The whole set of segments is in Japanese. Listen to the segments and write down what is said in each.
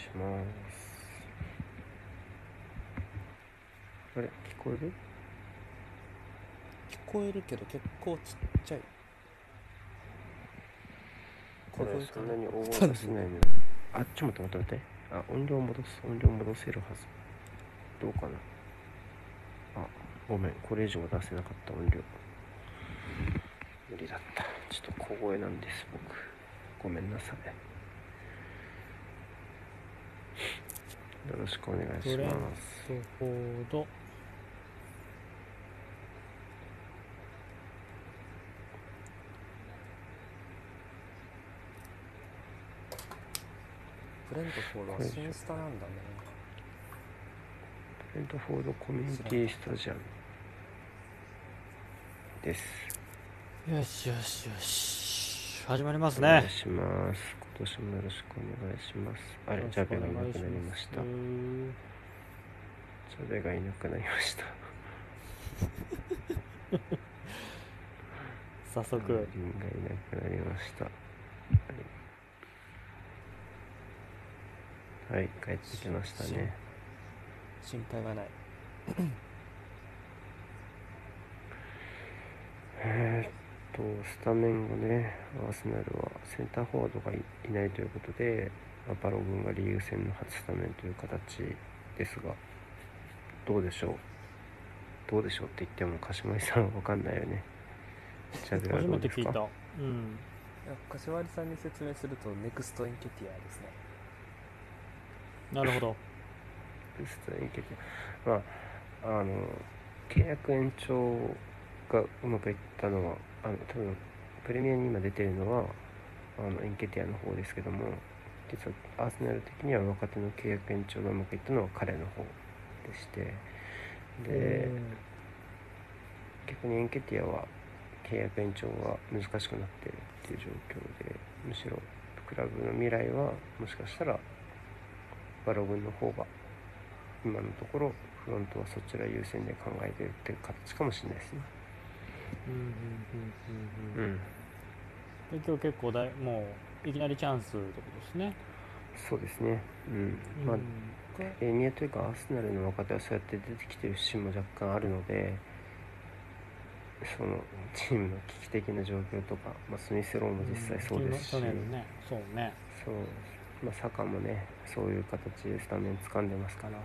します。あれ、聞こえる？聞こえるけど結構ちっちゃいこれそんなに大声出せないのあ、ちょっと待って待って待って。あ、音量戻す。音量戻せるはず。どうかな？あ、ごめん。これ以上は出せなかった音量。無理だった。ちょっと小声なんです、僕。ごめんなさい。よろしくお願いしブレンます。トフォードブレントフォードは新スタなんだねブレントフォードコミュニティスタジアムです。よしよしよし始まりますお願いねします。今年もよろしくお願いします。あれ、ジャベがいなくなりました。ジャベがいなくなりました。早速がいなくなりました。はい、はい、帰ってきましたね。心配はないえーっと、スタメン後ね、アーセナルはセンターフォワードがいいないということで、まあバロ軍がリーグ戦の初スタメンという形ですが、どうでしょう？どうでしょうって言っても、鹿島井さんは分かんないよね。初どうですか？めて聞いた。うん。いや柏木さんに説明するとネクストエンケティアですね。なるほど。ベストエンケティア。まああの契約延長がうまくいったのはあの多分プレミアに今出てるのはあのエンケティアの方ですけども実はアーセナル的には若手の契約延長がうまくいったのは彼の方でしてで逆にエンケティアは契約延長が難しくなっているっていう状況でむしろクラブの未来はもしかしたらバロ軍の方が今のところフロントはそちら優先で考えてるっていう形かもしれないですね。うんうんうんうんうん今日結構だいもういきなりチャンスってことですね。そうですね。うん、まあうんエミアというかアーセナルの若手はそうやって出てきてる節も若干あるのでそのチームの危機的な状況とか、まあ、スミスローも実際そうですし、去年のね。そうね。そう、まあ、サカもねそういう形でスタメン掴んでますから、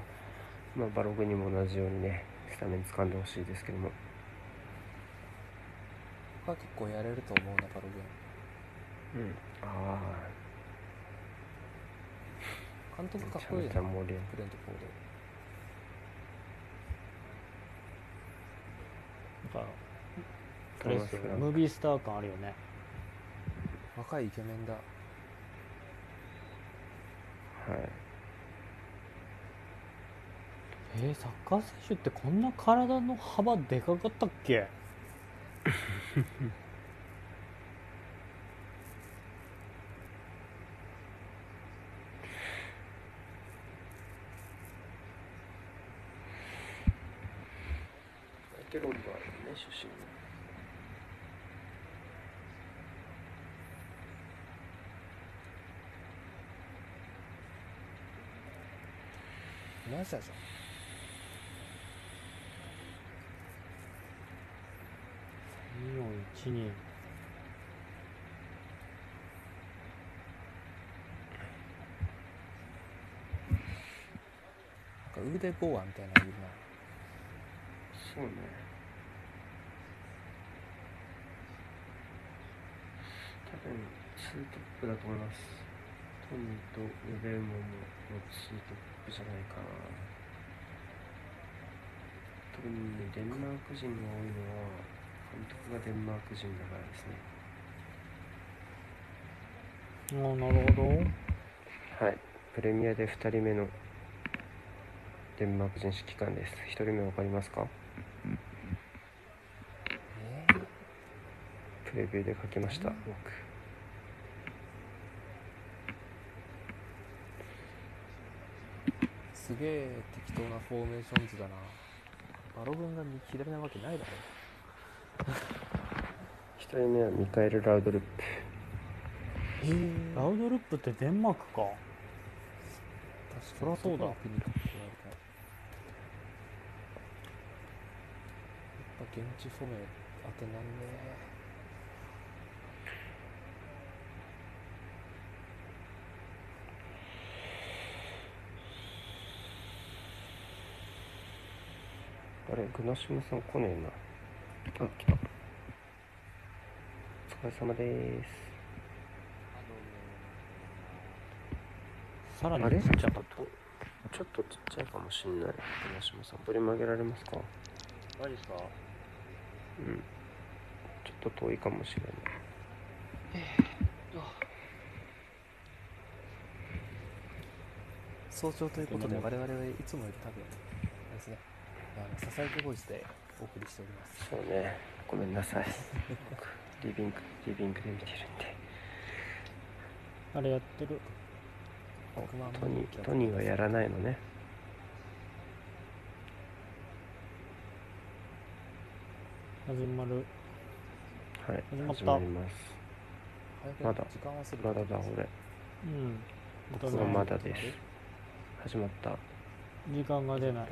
まあ、バログにも同じようにねスタメン掴んでほしいですけども僕は結構やれると思うなバログうん。あ監督あめちゃめかっこいいなちゃ盛り上がる。ブレントフォードなんかあれですよムービースター感あるよね。若いイケメンだ。はい。えー、サッカー選手ってこんな体の幅でかかったっけ？ケロリがあるね出身の。マサさん3412なんか腕ボーアみたいなのいるな。そうね。多分ツートップだと思います。トニーとウベルモンのツートップじゃないかな。特にねデンマーク人が多いのは監督がデンマーク人だからですね。ああなるほど。はい。プレミアで2人目のデンマーク人指揮官です。1人目わかりますか？えプレビューで書きました。僕ー、すげえ適当なフォーメーション図だな。バロ軍が右左なわけないだろ1人目はミカエル・ラウドルップ。えー。ラウドルップってデンマークか。確かに。そりゃそうだ。やっぱ現地染め当てなんねあれグナシムさん来ねえなあ来た。お疲れ様です。さらにあれ？ちっちゃかった。ちょっとちっちゃいかもしんない。グナシムさんボリューム上げられますか？マジですか？うん。ちょっと遠いかもしれない。早朝ということで我々はいつもより多分あれですね。あのささやきボイスでお送りしております。そうね。ごめんなさい。僕リビングリビングで見てるんで。あれやってる？お100万トニートニーはやらないのね。始まる。はい始まった。始まります。まだまだだ俺。うん。僕はまだです。始まった。時間が出ない。時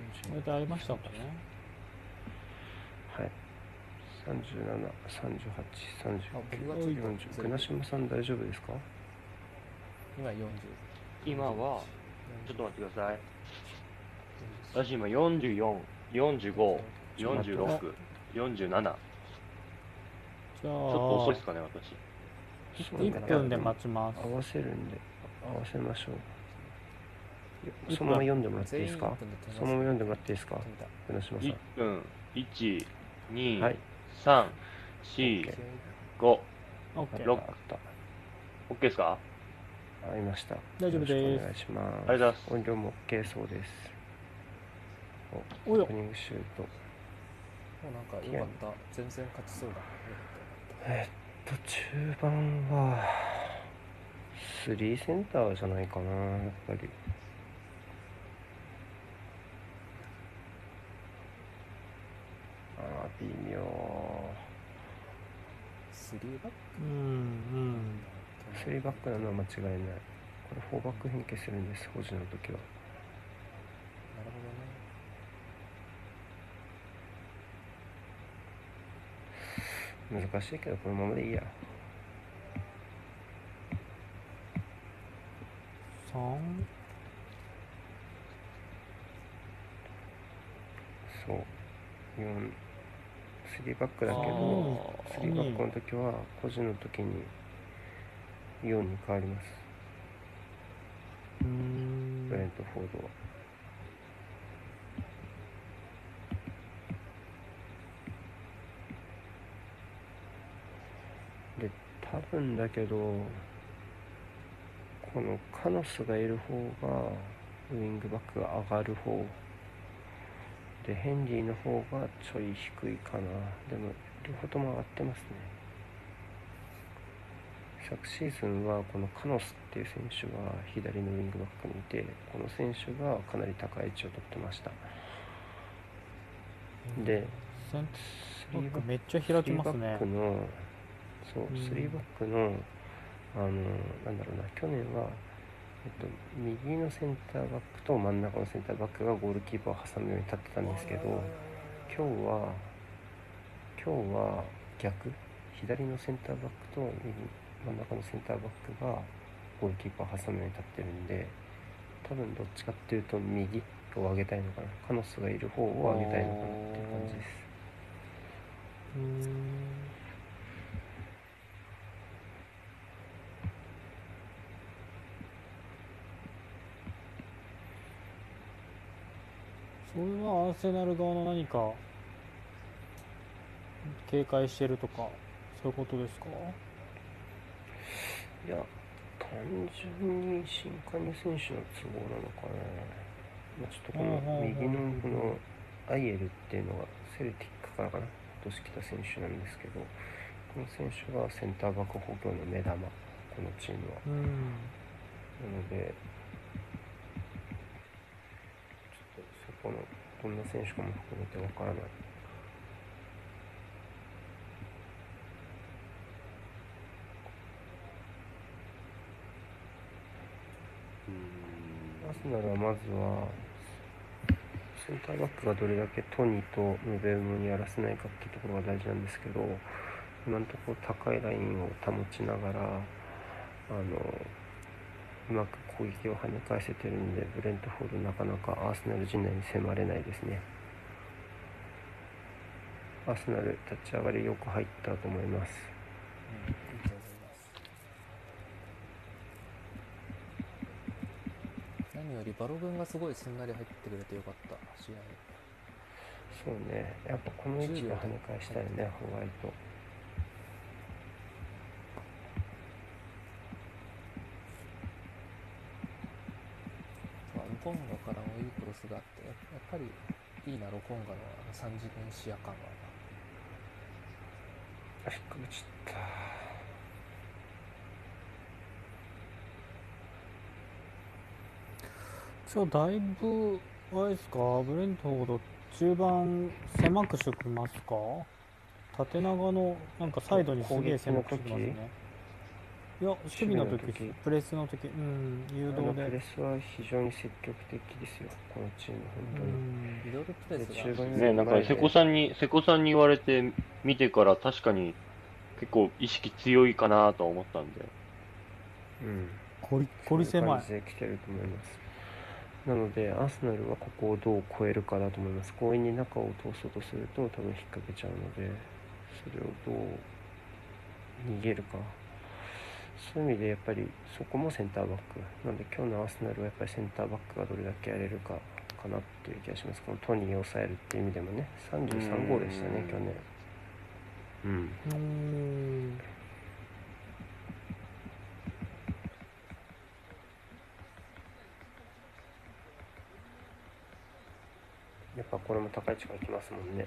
20 21 22 23 24 25 26 27 28 29 30 31これでありましたかね。はい。373839僕が次40グナシムさん大丈夫ですか？今40今はちょっと待ってください。40私今4445ちょっと待って46 47ちじゃあょっと遅いですかね私。そうね。1分で待ちます。合わせるんで合わせましょうそのまま読んでもらっていいですか？そのまま読んでもらっていいですか？グナシムさん。1分1 2、はい。3 4 5 OK 六。あった。OK ですか？ありました。大丈夫です。お願いします。ありがとうございます。音量も OK そうです。およ。オープニングシュート。もうなんかよかった。全然勝ちそうだ。えっと、中盤は、3センターじゃないかな、やっぱり。ああ、微妙。ったスリーバッうんうんク3バックなのは間違いない。これ4バック変形するんです、保持の時は。なるほどね難しいけど、このままでいいや。3そう。4、3バックだけあど、ー3バックの時は、個人の時に4に変わります。ブレントフォードは。で、多分だけど、このカノスがいる方が、ウイングバックが上がる方。で、ヘンリーの方がちょい低いかな。でも、両方とも上がってますね。昨シーズンはこのカノスっていう選手が左のウィングバックにいてこの選手がかなり高い位置を取ってましたでセン3バックめっちゃ開きます3バねそううん3バックのあのなんだろうな去年は、えっと、右のセンターバックと真ん中のセンターバックがゴールキーパーを挟むように立ってたんですけど今日は今日は逆？左のセンターバックと右真ん中のセンターバックがゴールキーパーを挟むように立ってるんで多分どっちかっていうと右を上げたいのかな？カノスがいる方を上げたいのかなっていう感じですうーんそれはアーセナル側の何か警戒してるとかそういうことですか？いやト単純に新加入選手の都合なのかな、まあ、ちょっとこの右のこのアイエルっていうのがセルティックからかな。今年来た選手なんですけどこの選手がセンターバック補強の目玉このチームは。うん。なのでちょっとそこのどんな選手かも含めてわからない。アーセナルはまずはセンターバックがどれだけトニーとムベウムにやらせないかっていうところが大事なんですけど今のところ高いラインを保ちながらあのうまく攻撃を跳ね返せてるんでブレントフォードなかなかアーセナル陣内に迫れないですね。アーセナル立ち上がりよく入ったと思います。うん、何よりバロ軍がすごいすんなり入ってくれてよかった試合。そうね。やっぱこの位置で跳ね返したいねホワイトまあロコンガからもいいクロスがあってややっぱりいいなロコンガのあの三次元視野感は。あ引っかけちゃった。じゃあだいぶあれですかブレントフォード中盤狭くしてきますか。縦長のなんかサイドにすげえ狭くしてきますねいや守備の時守備の時。プレスの時うん誘あのプレ導でスは非常に積極的ですよ。このチームう本当に、ん。ミドルプレスが。中盤ねなんか瀬古さんに、瀬古さんに言われて見てから確かに結構意識強いかなとは思ったんで。うん。ゴリゴリ狭い。来てると思います。なのでアーセナルはここをどう超えるかだと思います。強引に中を通そうとすると多分引っ掛けちゃうのでそれをどう逃げるかそういう意味でやっぱりそこもセンターバックなので今日のアーセナルはやっぱりセンターバックがどれだけやれるかかなっていう気がします。このトニーを抑えるっていう意味でもね。33号でしたねうん。去年。うんうーん。やっぱこれも高い位置から来ますもんね。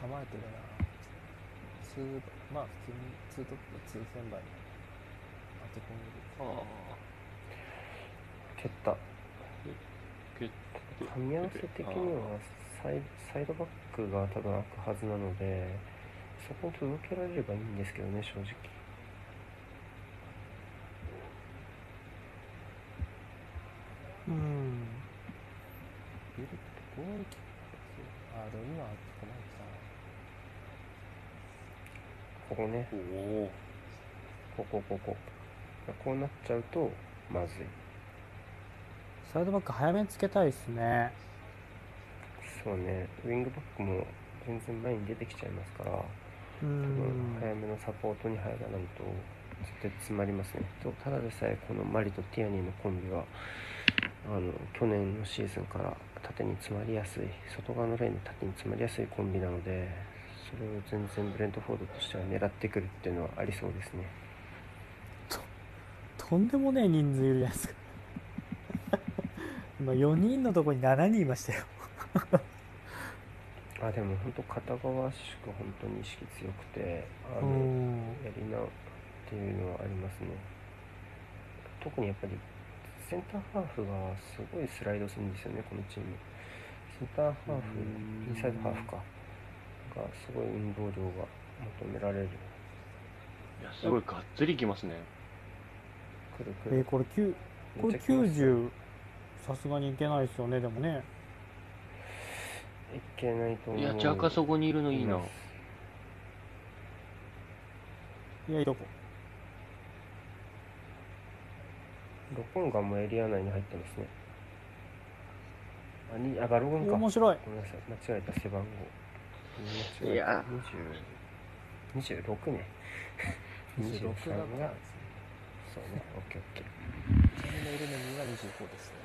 構えてるなツーまあ普通にツートップツーセンバに当て込んでる蹴ったけ噛み合わせ的にはサイサイドバックが多分開くはずなのでそこに届けられればいいんですけどね正直。うん。ゴールキックあでも今構えてここね。おお。ここここ。こうなっちゃうとまずい。サイドバック早めにつけたいですね。そうね。ウィングバックも全然前に出てきちゃいますからう多分ん早めのサポートに入らないと絶対詰まりますね。とただでさえこのマリとティアニーのコンビはあの去年のシーズンから縦に詰まりやすい外側のレーンで縦に詰まりやすいコンビなのでそれを全然ブレントフォードとしては狙ってくるっていうのはありそうですね。とんでもねえ人数いるじゃないですか。今4人のとこに7人いましたよ。あでも本当片側しか本当に意識強くてあうのんやりなっていうのはありますね。特にやっぱりセンターハーフがすごいスライドするんですよねこのチーム。センターハーフうん。インサイドハーフかがすごい運動量が求められる。いや、すごいがっつりきますね。くるくえーるこれ9これめっちゃ来ますよ。90さすがにいけないですよねでもね。いけないと思う。いや、ジャカそこにいるのいいな。いやいいとこ。ロコンガもエリア内に入ってますね。あにあバロゴンか。面白い。ごめんなさい。間違えた。背番号いや。20 26ね。26 23だがからそうね。オッケーオッケー。のエルメニーが25ですね。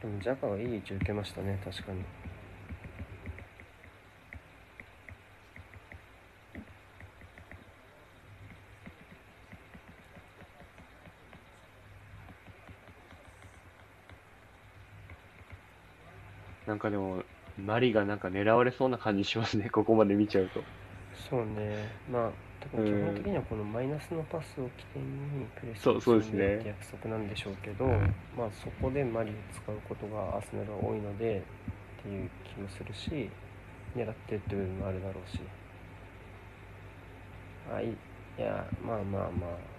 でもジャカはいい位置受けましたね。確かになんかでも、マリがなんか狙われそうな感じしますね、ここまで見ちゃうと。そうね、まあ、多分基本的にはこのマイナスのパスを起点にプレスそうそうでするって約束なんでしょうけど、うんまあそこでマリを使うことがアーセナルは多いのでっていう気もするし、狙ってるっていう部分もあるだろうし。あ、いい。いや、まあまあまあ。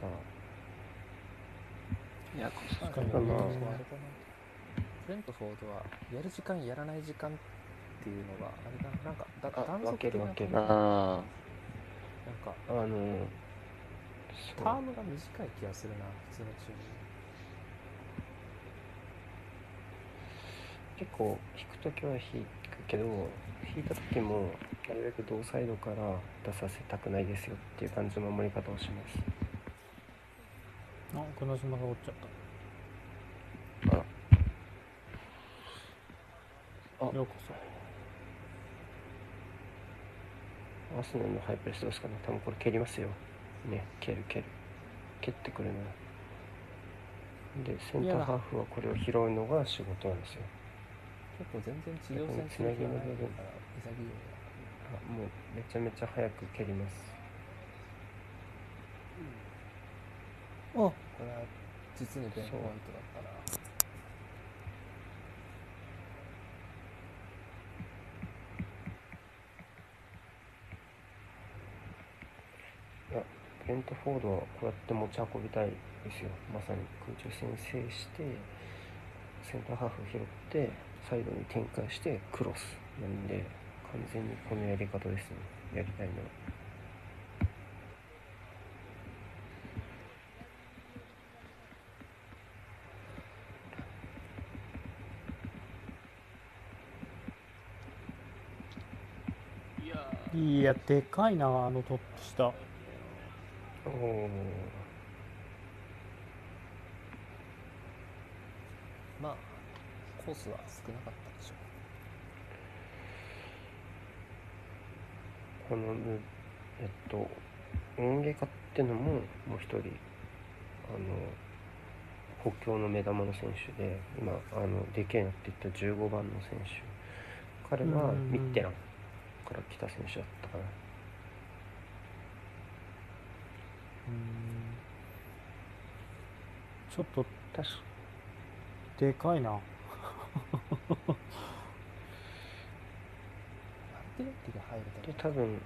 さあ。いや、なんかに。あれかなまあブレントフォードはやる時間やらない時間っていうのがあれだな。なんかだあ断続分ける分けるなあなんかあの、そうタームが短い気がするな普通のチーム。結構引くときは引くけど引いた時もなるべく同サイドから出させたくないですよっていう感じの守り方をしますあ黒島が折っちゃっあら。あ。たようこそ。アーセナルのハイプレスどうですかね。多分これ蹴りますよ。ね蹴る蹴る。蹴ってくるな。でセンターハーフはこれを拾うのが仕事なんですよ。結構全然地上戦する気がないから潔いよあもうめちゃめちゃ早く蹴りますあこれは実にベンポイントだったな。いやブレントフォードはこうやって持ち運びたいですよ。まさに空中戦制してセンターハーフ拾ってサイドに展開してクロスなんで完全にこのやり方ですね。やりたいのは。いやでかいなあのトップ下。おおまあコースは少なかったでしょこのぬえっとオンゲカってのももう一人あの補強の目玉の選手で今あのでけえなって言った15番の選手。彼はうんミッテランから来た選手だったかな。うん。ちょっと確か。でかいな。アンティレッティが入るでと多分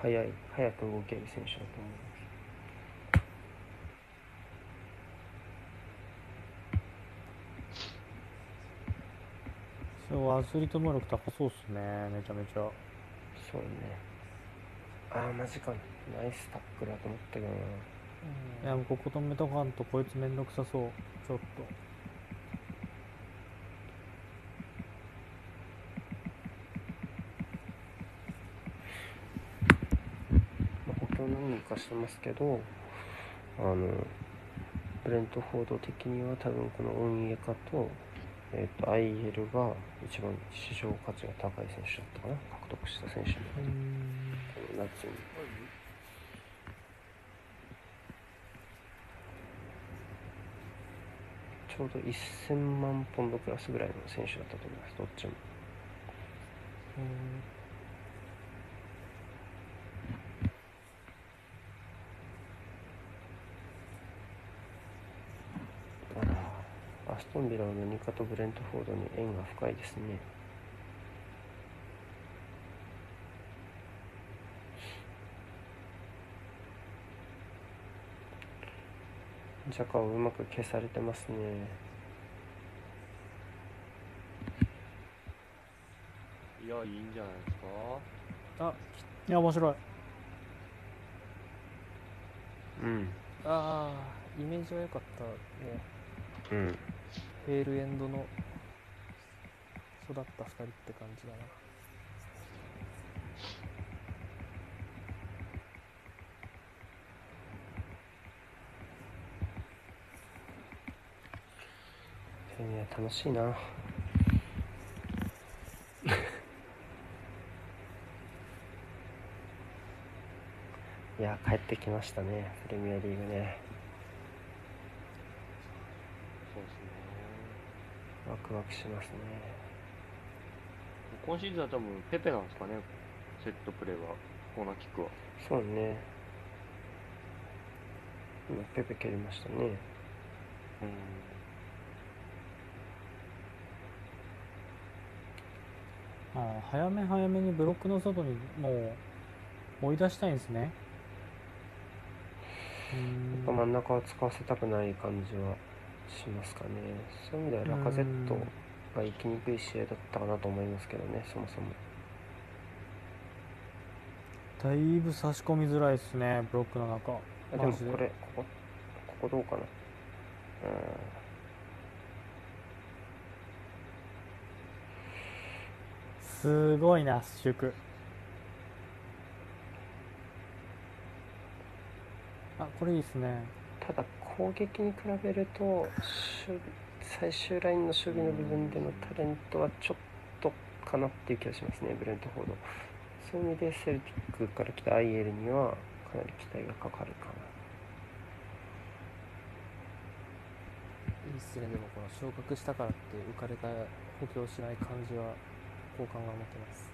速い速く動ける選手だと思いますそうアスリート能力高そうっすね。めちゃめちゃ。そうね。ああマジか。ナイスタックルだと思ったけどな。いやもうここ止めとかんとこいつめんどくさそう。ちょっと。何人かしてますけどあのブレントフォード的には多分このオンイエカと,、えー、と IL が一番市場価値が高い選手だったかな。獲得した選手のうん。この夏に。ちょうど1000万ポンドクラスぐらいの選手だったと思います。どっちもあらアストンビラのニカとブレントフォードに縁が深いですね。ジャカをうまく消されてますね。いや、いいんじゃないですか？あいや面白い。うん。あーイメージは良かったね。うんフェールエンドの育った2人って感じだな。プレミア楽しいな。いや帰ってきましたね。プレミアリーグねワクワクしますね。今シーズンは多分ペペなんですかね、セットプレーは、コーナーキックは。そうね。今ペペ蹴りましたね。うん。ああ早め早めにブロックの外にもう追い出したいんですね。やっぱ真ん中を使わせたくない感じはしますかね。そういう意味ではラカゼットが行きにくい試合だったかなと思いますけどねそもそも。だいぶ差し込みづらいですねブロックの中。あでもこれここここどうかな。うん。すごいな祝あこれいいですね。ただ攻撃に比べると最終ラインの守備の部分でのタレントはちょっとかなっていう気がしますねブレントフォード。そういう意味でセルティックから来たアイエルにはかなり期待がかかるかな。いいっすねでもこの昇格したからって浮かれた補強しない感じは好感が持てます。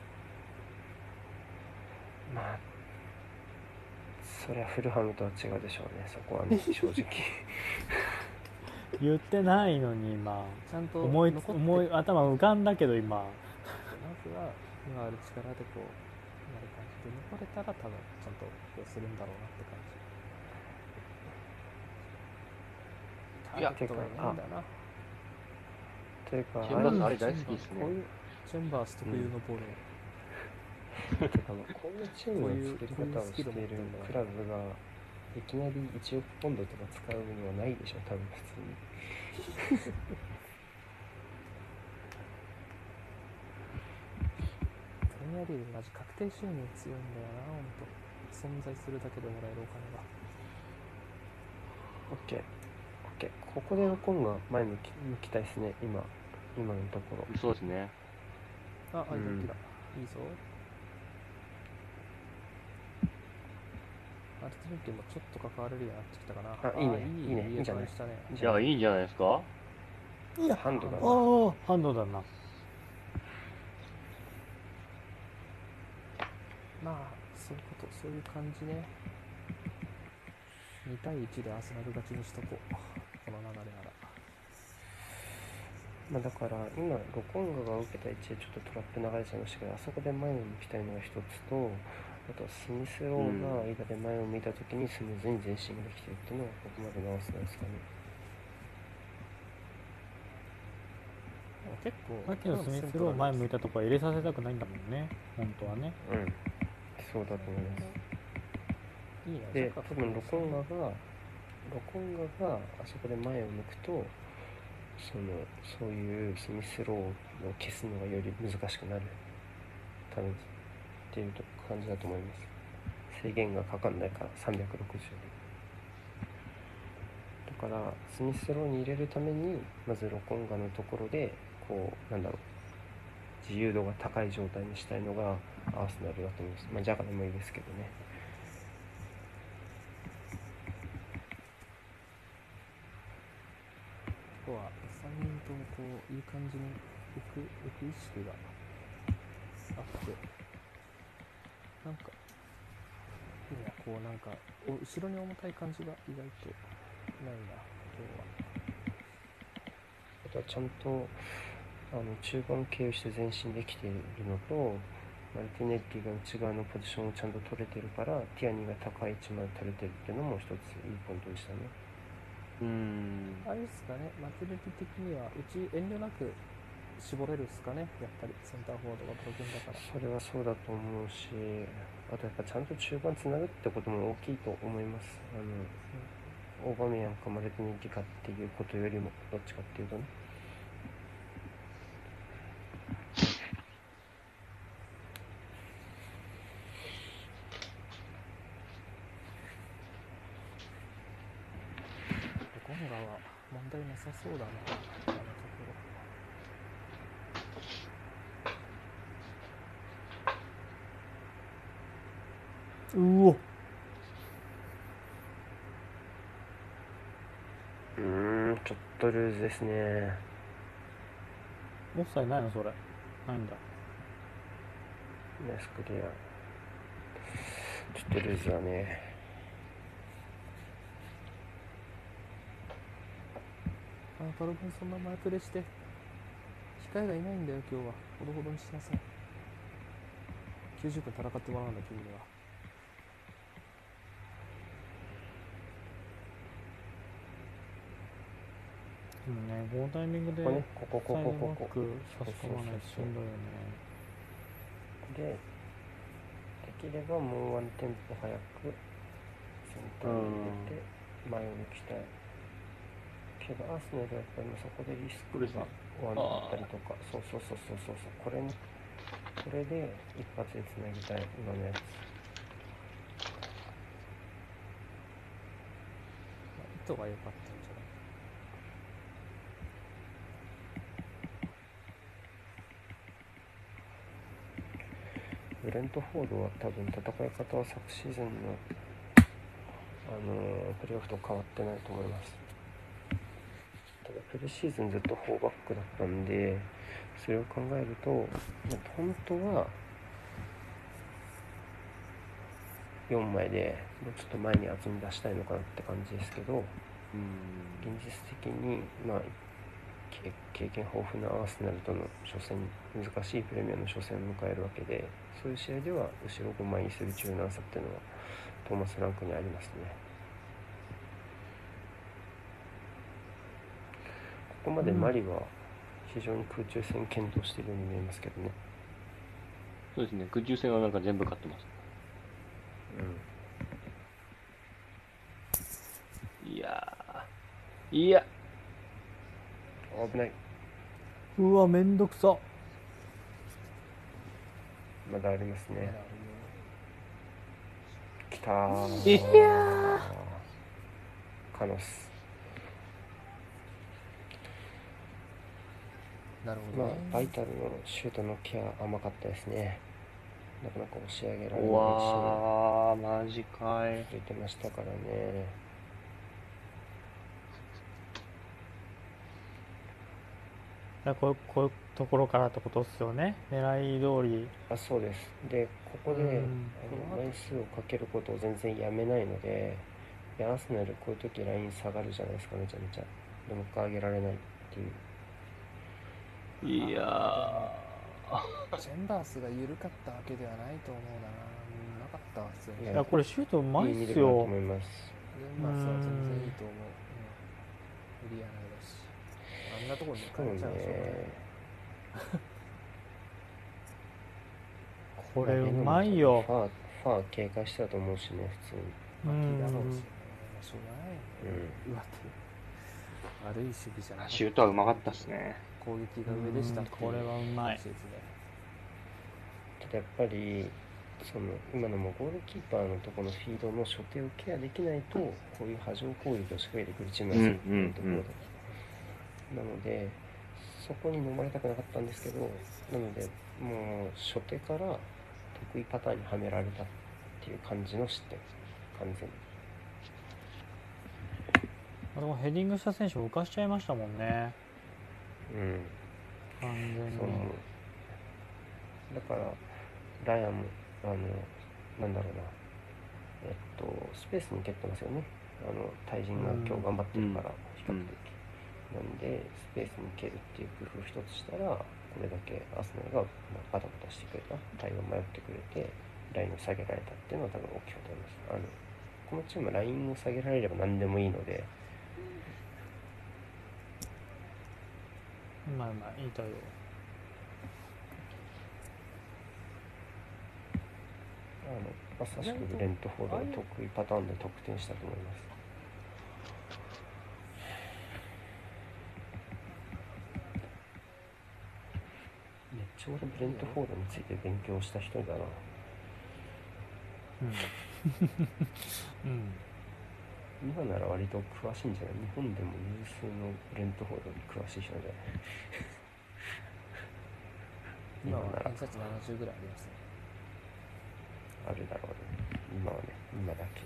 まあそりゃフルハムとは違うでしょうねそこはね 正直。言ってないのに今。ちゃんと思い思い頭浮かんだけど今。まずは今ある力でこうなる感じで残れたら多分ちゃんと補強するんだろうなって感じ。いやターゲットがいないんだな。というかチェンバースあれ大好きですね。こういうチェンバース特有のボレー、てかこういうチームの作り方をしているクラブがいきなり1億ポンドとか使うのはないでしょ。多分普通に。プレミアリーグマジ確定収入強いんだよなほんと存在するだけでもらえるお金が OK OK ここでロコンが前向き向きたいですね。今今のところ。そうですね。あ、あ、うん。いいだ。いいぞ。マルティネッリもちょっと関われるようになってきたかな。あいいね。いいいね。いいんじゃない？したね。いや、いいんじゃないですか？いや。ハンドだな。ああハンドだな。まあ、そういうこと、そういう感じね。2対1でアーセナル勝ちにしとこう。この流れなら。まあ、だから今ロコンガが受けた位置でちょっとトラップ流れちゃいましたけどあそこで前を向きたいのが一つとあとはスミスローが間で前を向いた時にスムーズに前進ができてるっていうのがここまでの合わせなんですかね。結構、さっきのスミスロー前向いたとこは入れさせたくないんだもんね。本当はね。うん。そうだと思います。いいね。で多分ロコンガがロコンガがあそこで前を向くとそのそういうスミスローを消すのがより難しくなる。多分っていう感じだと思います。制限がかかんないから360だからスミスローに入れるためにまずロコンガのところでこうなんだろう自由度が高い状態にしたいのがアーセナルだと思います。まあジャガでもいいですけどね。ここは3人ともこういい感じに浮く浮く意識があって。なんかいいなこうなんかお後ろに重たい感じが意外とないな今日はあとはちゃんとあの中盤経由して前進できているのとマルティネッリが内側のポジションをちゃんと取れてるからティアニが高い位置まで取れてるっていうのも一ついいポイントでしたねうーん。あれですかねマテリティ的にはうち遠慮なく絞れるっすかね？やっぱりセンターフォワードがプログンだから。それはそうだと思うしあとやっぱちゃんと中盤つなぐってことも大きいと思います。あの、オーバメヤンかマルティネッリかっていうことよりもどっちかっていうとね。ゴンガは問題なさそうだな今のところうおうーんちょっとルーズですね。オフサイドないのそれ。ないんだ。ナイスクリア。ちょっとルーズだね。あパロボンそんな前プレして。控えがいないんだよ今日は。ほどほどにしなさい。90分戦ってもらうんだ君にはでもねこのタイミングでここねここここここ。差し込まないとしんどいよね。でできればもうワンテンポ早くセンターに入れて前を抜きたい。けどアーセナルはやっぱりそこでリスクがワンだったりとか。そうそうそうそうそうこれねこれで一発でつなぎたい今のやつ意図が良かったんじゃないブレントフォードは多分戦い方は昨シーズンの、あのープレーオフと変わってないと思います。ただプレシーズンずっと4バックだったんでそれを考えると、本当は4枚でもうちょっと前に厚み出したいのかなって感じですけどうん現実的に、まあ、経経験豊富なアーセナルとの初戦難しいプレミアの初戦を迎えるわけでそういう試合では後ろ5枚にする柔軟さっていうのはトーマス・ランクにありますね。ここまでマリは非常に空中戦検討しているように見えますけどね、そうですね、空中戦はなんか全部勝ってます。いやー、いや、うん、危ない。うわめんどくさ。まだありますね。きたー。いやカノス。なるほまどね、あバイタルのシュートのケア甘かったですね。なかなか押し上げられないうしわー、マジかい。出てましたからねいやこうこういうところからってことっすよね。狙い通り。あそうです。でここで、うん。あの枚数をかけることを全然やめないのででアーセナルこういう時ライン下がるじゃないですかめちゃめちゃ。でもう一回上げられないっていう。いやチェンバースが緩かったわけではないと思うな。うんなかったわ普通にいや。いやこれシュートうまいっすよ。思います。チェンバースは全然いいと思う、うん、エリア内だしあんなところにちゃうしょうがないね これうまいよ。ファーファー警戒してたと思うしね普通に。うだろうし、ん。ね、まあしょうがないよね、上手悪い守備じゃなかー、った。シュートはうまかったっすね。攻撃が上でしたっていう。うんこれはうまい。ただやっぱりその今のもゴールキーパーのところのフィードの所定をケアできないとこういう波状攻撃を仕掛けてくるチームがするっていうところで、なのでそこに飲まれたくなかったんですけどなのでもう初手から得意パターンにはめられたっていう感じの失点完全に。あでもヘディングした選手浮かしちゃいましたもんね。うん。完全そうにだからライアンもあのなんだろうな。えっとスペースに蹴ってますよね。あの対人が今日頑張ってるから比較的、なんでスペースに蹴るっていう工夫を一つしたらこれだけアスナルがまあバタバタしてくれた対応迷ってくれてラインを下げられたっていうのは多分大きかったと思います。あのこのチームはラインを下げられれば何でもいいので。うまいうまいいい対応あのまさしくブレントフォードの得意パターンで得点したと思いますちゃ俺ブレントフォードについて勉強した人だな。うん。うん。今なら割と詳しいんじゃない？日本でも有数のブレントフォードに詳しい人じゃない今は今なら偏差値70ぐらいありますね。あるだろうね。今はね今だけ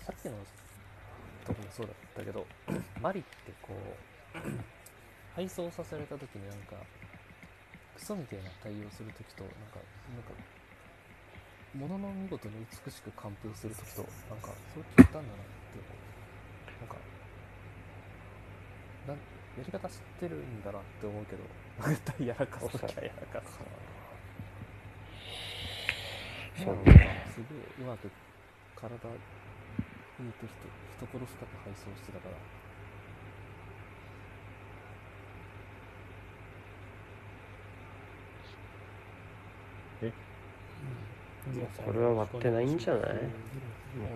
さっきのとこもそうだったけど マリってこう 配送させられた時になんかクソみたいな対応する時となんかなんか物の見事に美しく完封する時となんかそう聞いたんだなってなんかなんやり方知ってるんだなって思うけど 絶対やらかす時はやらかすそうすごいうまく体にと人懐深く配送してたから。うん。これは割ってないんじゃない？うん持っ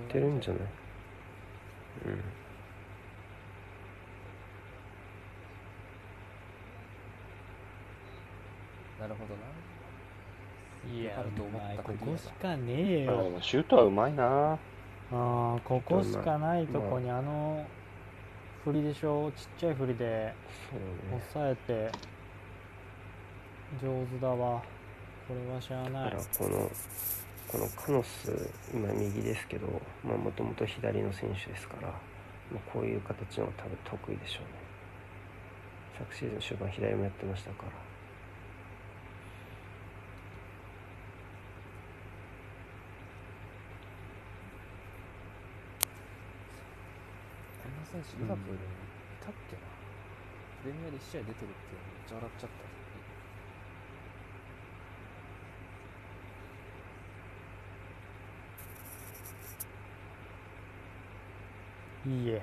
てるんじゃない？うん。なるほどな。いやあると思ったここしかねえあよシュートはうまいな。ああここしかないとこにあの振りでしょ？ちっちゃい振りで抑えて。上手だわ。これはしゃあだないこのこのカノス今右ですけどもともと左の選手ですから、まあ、こういう形の方が多分得意でしょうね。昨シーズン終盤左もやってましたからこんな選手リバプールにいたっけな、プレミアで1試合出てるっていうのめっちゃ笑っちゃった。いや。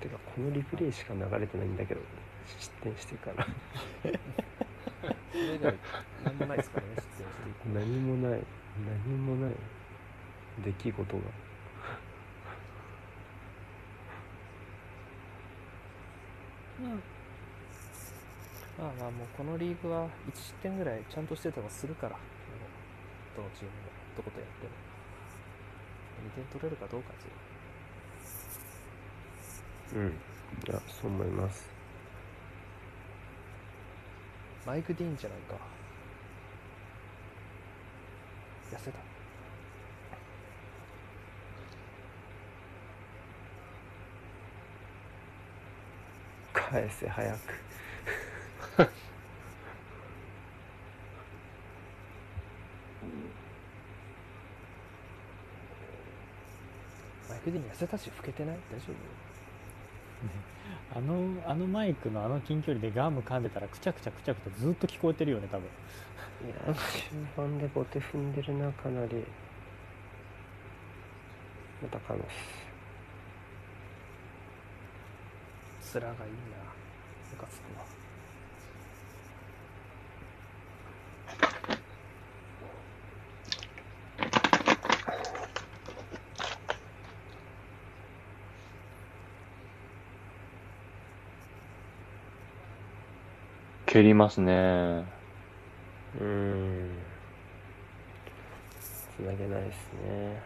てかこのリプレイしか流れてないんだけど失点してから。それ以外何もないですからね していく何もない。何もない。出来事が。まあまあもうこのリーグは1失点ぐらいちゃんとしててもするから、どのチームもどことやっても。2点取れるかどうか。うん。いやそう思いますマイク・ディーンじゃないか。痩せた。返せ早く マイク・ディーン痩せたし、老けてない？大丈夫？あのあのマイクのあの近距離でガム噛んでたらくちゃくちゃくちゃくちゃずっと聞こえてるよね多分いや終盤で後手踏んでるなかなりまたカノス面がいいな。ムカつくわ。蹴りますね。うーん。つなげないですね。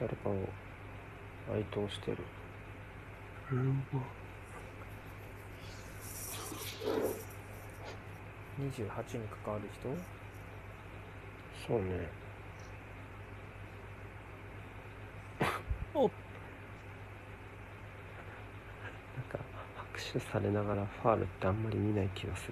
誰かを哀悼してる。28に関わる人？そうね。おなんか拍手されながらファールってあんまり見ない気がす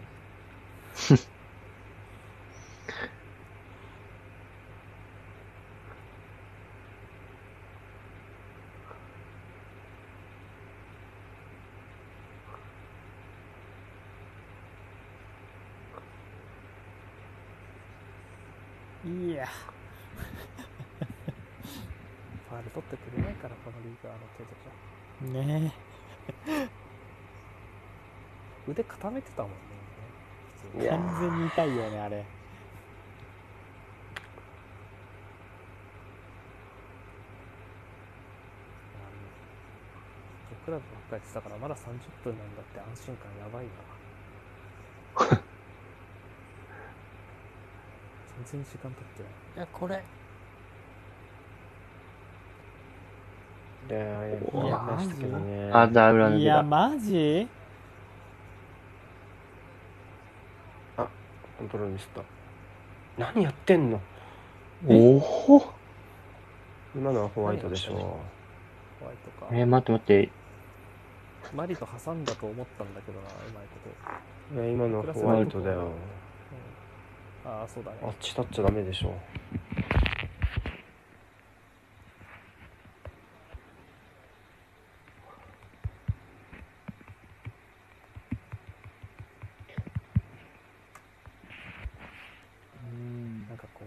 いや。ファール取ってくれないから、このリーグはあの程度じゃ。ね腕固めてたもんね。完全に痛いよねあれ。クラブばっかりやってたからまだ30分なんだって安心感やばいな全然時間経ってない。いやこれ。でうわやりましたけどね。あ、だ、裏抜いや。マジ？コントロールミスった。何やってんの？おお今のはホワイトでしょ。ホワイトか。えー、待って待って。マリと挟んだと思ったんだけどなうまいこと、いや今のはホワイトだよ。うん、ああそうだね。あっち立っちゃダメでしょ。うんなんかこ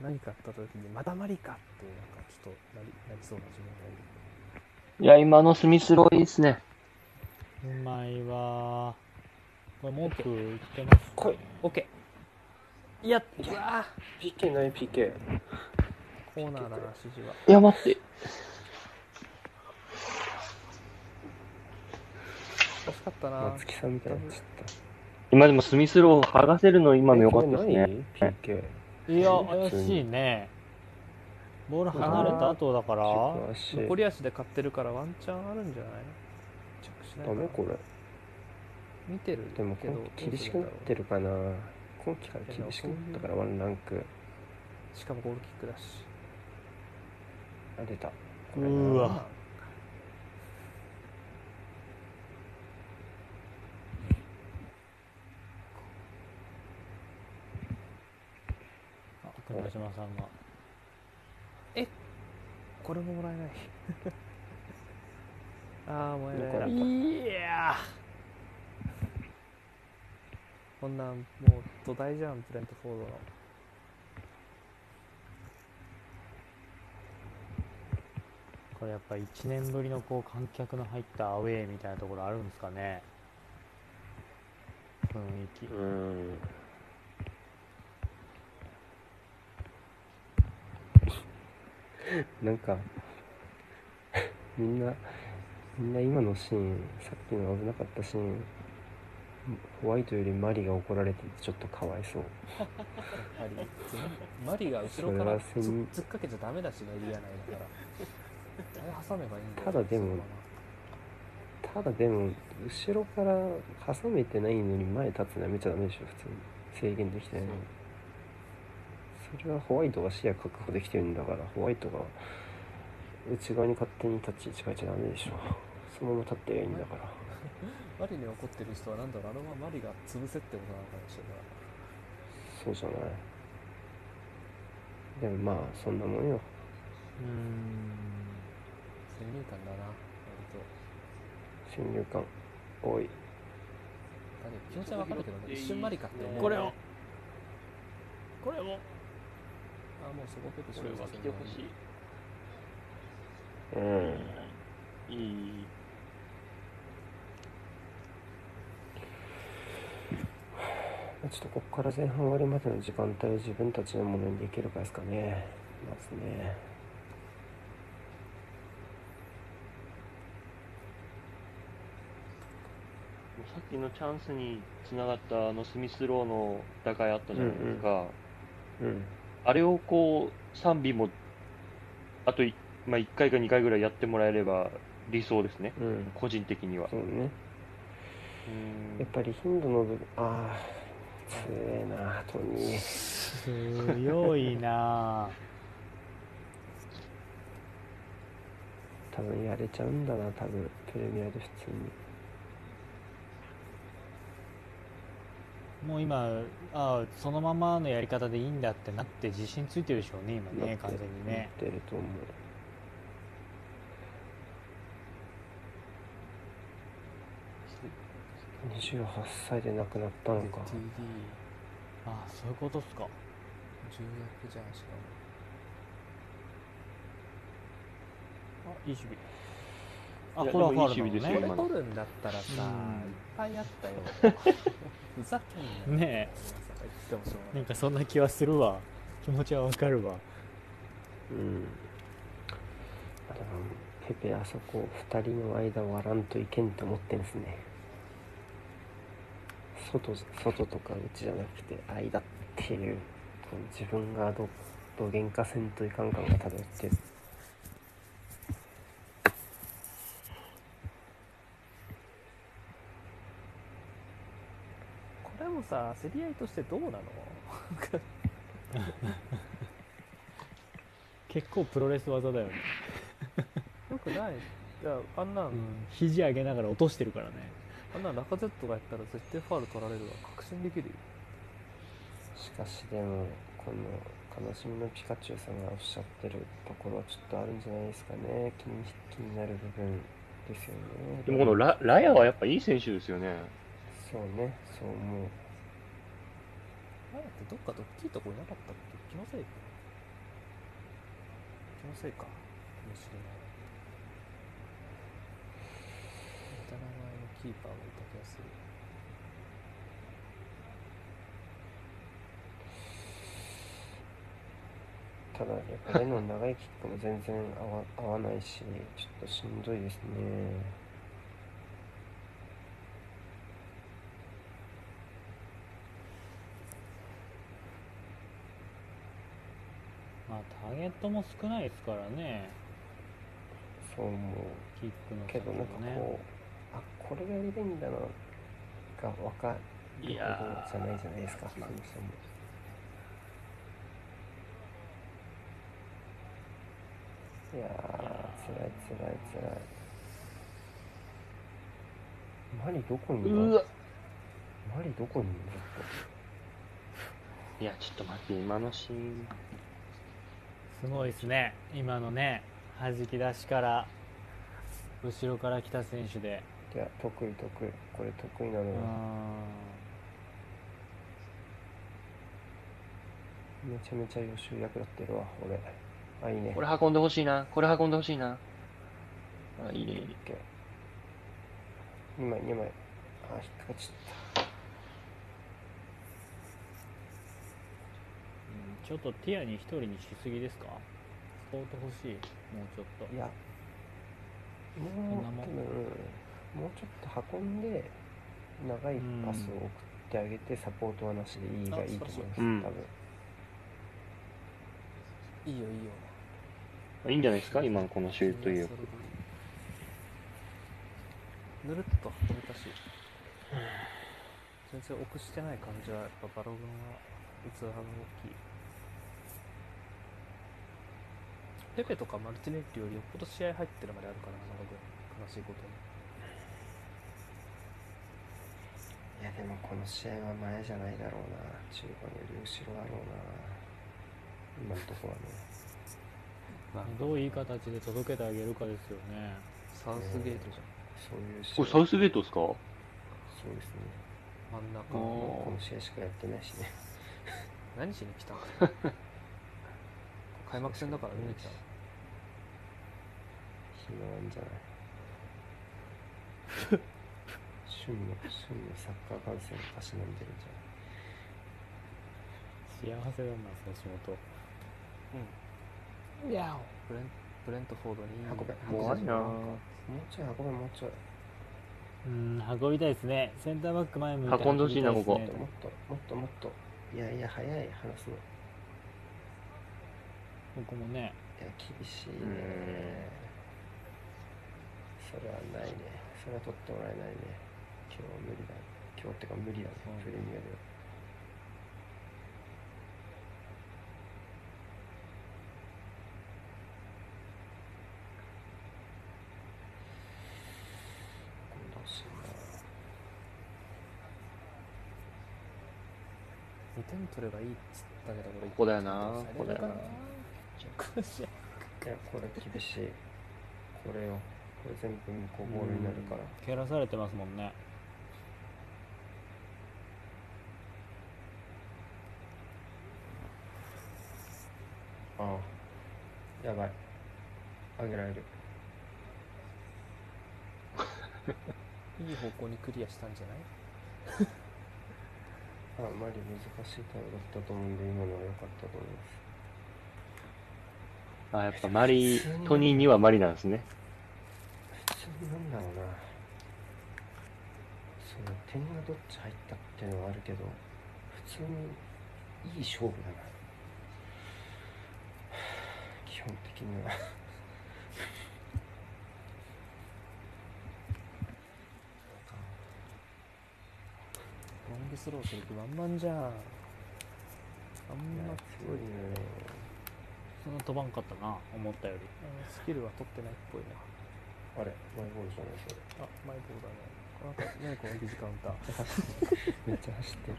う何かあった時にまだマリかっていうなんかちょっとなりなりそうな自分がいる。いや、今のスミスローいいっすね。うまいわこれ文句言ってます？来いオッケいやーうわ PK ない PK ーコーナーだな指示は。いや、待って。惜しかったな。松木さんみたいになっちゃっ今でもスミスロー剥がせるの今たの良かったですね。PK い？や怪しいね。ボール離れた後だから残り足で勝ってるからワンチャンあるんじゃない？チェックしないダメこれ。見てるでも厳しくなってるかな今季から厳しくなったからワンランク。しかもゴールキックだし。あ出た。うーわ。あ熊島さんが。これももらえない。ああもらえない。いやこんなんもう土台じゃんブレントフォードの。これやっぱ1年ぶりのこう観客の入ったアウェーみたいなところあるんですかね。雰囲気。うん。なんか みんなみんな今のシーンさっきの危なかったシーンホワイトよりマリが怒られててちょっとかわいそう。マリが後ろからそれはつ先突っかけちゃダメだしねエリア内だから。あれ挟めばいいんだよ。ただでもただでも後ろから挟めてないのに前立つのやめちゃダメでしょ普通に。制限できてないのに。それはホワイトが視野確保できてるんだからホワイトが内側に勝手に立ち位置変えちゃダメでしょ。そのまま立ってりゃいいんだからマリに怒ってる人はなんだろうあのままマリが潰せってことなのかもしれない。そうじゃない。でもまあそんなもんよ。うーん。先入観だな割先入観多い。気持ちはわかるけどね一瞬マリかって思う。これをこれをあもうそこペペこれは来てほしい。うん。いい。ちょっとここから前半終わりまでの時間帯を自分たちのものにできるかですかね。まずね。さっきのチャンスにつながったあのスミスローの打開あったじゃないですか。うんあれをこう、3尾も、あとい、まあ、1回か2回ぐらいやってもらえれば理想ですね。うん。個人的には。そうね。うん。やっぱり頻度の部分ああ強えなトニー強いな 多分やれちゃうんだな多分プレミアで普通に。もう今あそのままのやり方でいいんだってなって自信ついてるでしょうね今ね完全にね。なってると思う28歳で亡くなったのか。TD あそういうことっすか。重役じゃんしかも。あいい守備。あこれはファウでもいい守備ルなの。ねこれ取るんだったらさ、うん。いっぱいあったよ。ふざけんなよ。ね言ってもしょうがなんかそんな気はするわ。気持ちはわかるわ。うん。ペペあそこ2人の間割らんといけんと思ってんすね外外とか内じゃなくて間っていう自分がどどげんかせんといかん感が漂ってるこれもさ競り合いとしてどうなの？結構プロレス技だよね、よくない。いやあんなん、うん、肘上げながら落としてるからねあんなん中 Z がやったら絶対ファール取られるわ。確信できるよ。しかしでもこの悲しみのピカチュウさんがおっしゃってるところはちょっとあるんじゃないですかね。気に気になる部分ですよね。でもこのララヤはやっぱいい選手ですよね。そうね。そう思う。あれってどっかドッキリとこいなかったっけ？気のせいか。気のせいか。かもしれないキーパーがいた気がする。ただやっぱレノン長いキックも全然合わ合わないしちょっとしんどいですね。まあターゲットも少ないですからね。そう思う。キックのけどなんかねこう、あこれがやりたいんだな。が分かるほどじゃないじゃないですか。そもそも。いやーつらいつらいつらい。マリどこにいるマリどこにいるいや、ちょっと待って、今のシーン。すごいですね。今のね弾き出しから後ろから来た選手で。といや得意得意。これ得意なのようんめちゃめちゃ予習役立ってるわ俺。あいいね。これ運んでほしいな。これ運んでほしいな。あ、いいね、いいね。2枚2枚。あ引っかかっちゃっうんちょっとティアに一人にしすぎですか？スポート欲しい。もうちょっと。たいや。もう多分もうちょっと運んで長いパスを送ってあげてサポートはなしでいいがいいと思います、うん多分。いいよいいよ。いいんじゃないですか今のこのシュート意欲。ぬるっと運べたし。全然臆してない感じはやっぱバログンは器が大きい。ペペとかマルティネッリよりよっぽど試合入ってるまであるからなバログ。ン悲しいことにいやでもこの試合は前じゃないだろうな。中盤より後ろだろうな。今のところはね。どういい形で届けてあげるかですよね。サウスゲートじゃん。そういう試合。これサウスゲートですか？そうですね。真ん中。この試合しかやってないしね。何しに来たの 開幕戦だから見に来たの？暇なんじゃない旬の旬のサッカー観戦をたしなんでるんじゃない？幸せだな橋本うん。いや。ブレンブレントフォードに運べ怖い。な。もうちょい。運べもうちょい。うん運びたいですね。センターバック前向いて運んでほしいな運びたですね。もっともっともっといやいや早い話すの。いここもね。や厳しいね。うん。それはないね。それは取ってもらえないね今日は無理だ。今日ってか無理だね。プレミアでは。今度欲しい2点取ればいいっつったけど俺ここだよな。こ苦しいな。いやこれ厳しい。これよ。これ全部向こうボールになるから。蹴らされてますもんねああやばい。あげられる。いい方向にクリアしたんじゃない？あまり難しいタイムだったと思うんで今のは良かったと思います。あ、やっぱマリ、トニーにはマリなんですね。普通になんだろうな。その点がどっち入ったっていうのはあるけど普通にいい勝負だな基本的には。ロングスローする気満々じゃん。あんますごいね。そんな飛ばんかったな思ったより。スキルは取ってないっぽいなあれマイボールじゃない？それあマイボールだね。なんか何この疑似カウンターめっちゃ走ってる。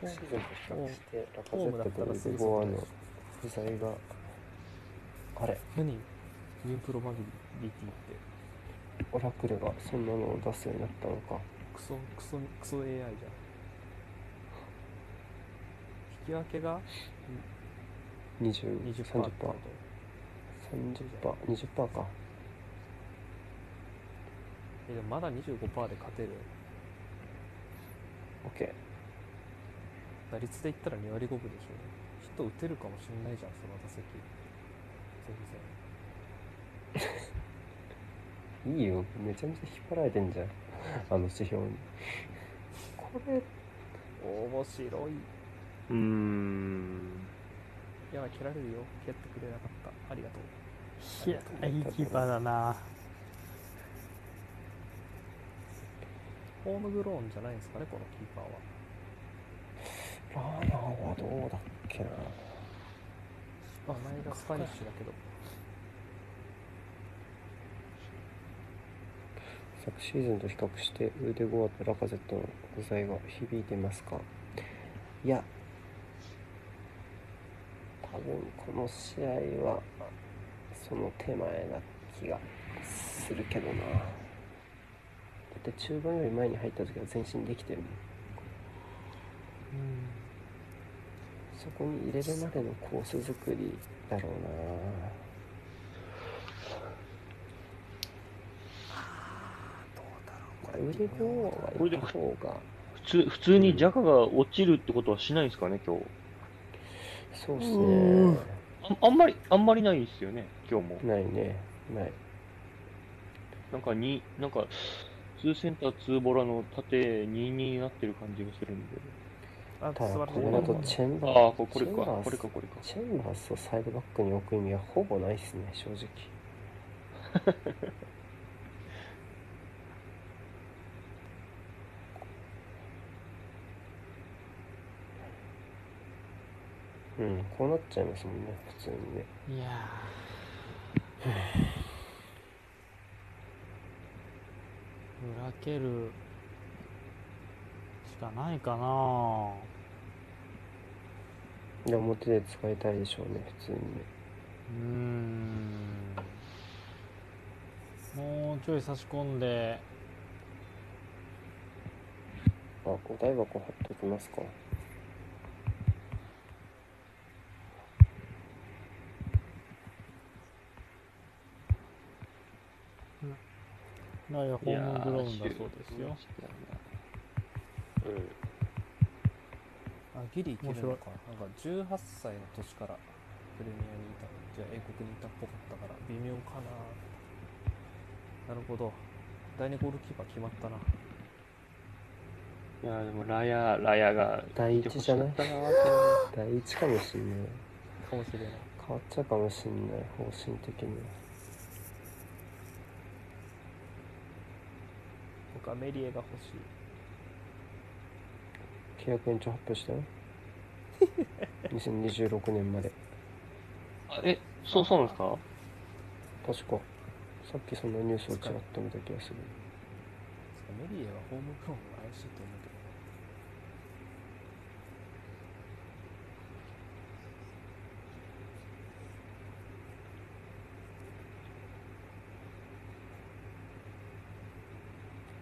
昨シーズンと比較してラカゼットとウデゴアの不在があれ？何？ win probability って。オラクルがそんなのを出すようになったのか。クソクソクソ AI じゃん。引き分けが？20 20% 30%ってこと30% 20%か。えでもまだ25%で勝てる？OK 打率で言ったら2割5分でしょヒット打てるかもしんないじゃんその打席。全然。いいよ。めちゃめちゃ引っ張られてんじゃん。あの指標に。これ面白い。うーん。いや蹴られるよ。蹴ってくれなかった。ありがとう。いやいいキーパーだな。ホームグローンじゃないんですかねこのキーパーは。ラーナーはどうだっけな名前がスパニッシュだけど。昨シーズンと比較してウデゴアとラカゼットの不在が響いてますか？いや。多分この試合はその手前な気がするけどな。だって中盤より前に入った時は前進できてるもんそこに入れるまでのコース作りだろうなこれウデゴアがいた方が普通、普通にジャカが落ちるってことはしないんですかね、今日。そうっすねああんまり、あんまりないですよね、今日も。ないねないなんかに、なんか、2センター2ボラの縦2-2になってる感じがするんで。あただこれだとチェンバー。ここれか、チェンバースこれか、これか。チェンバースをサイドバックに置く意味はほぼないっすね正直。うんこうなっちゃいますもんね普通にね。いやー。裏蹴るしかないかな。で表で使いたいでしょうね普通にね。うーん。もうちょい差し込んで。あお台箱貼っときますか。ライアホームグローンだそうですよ。うん。あギリいけるのか。なんか18歳の年からプレミアにいたじゃあ英国にいたっぽかったから微妙かな。なるほど。第2ゴールキーパー決まったな。いや、でも、ラヤ、ラヤが、第一じゃない？てほしかったな第一かもしんない。かもしれない。変わっちゃうかもしんない方針的に。は僕はメリエが欲しい契約延長発表したよ。2026年まで。あえ、そう、そうなんですか？確か。さっきそんなニュースをちらっと見た気がする。メリエはホームグローンが怪しいと思うけど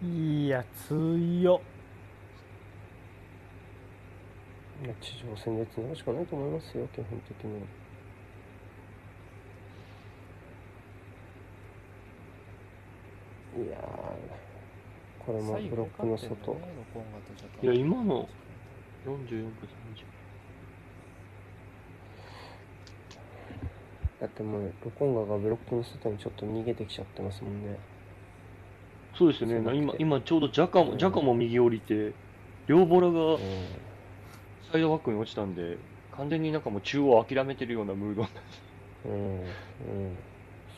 いや強っいや地上戦でつなぐしかないと思いますよ基本的には。いやーこれもブロックの外。いや、今の44分30だってもうロコンガがブロックの外にちょっと逃げてきちゃってますもんね。そうですよね。今、今ちょうどジャカも、ジャカも右降りて、両ボラがうんサイドバックに落ちたんで、完全になんかもう中央諦めてるようなムードになって。うん。うん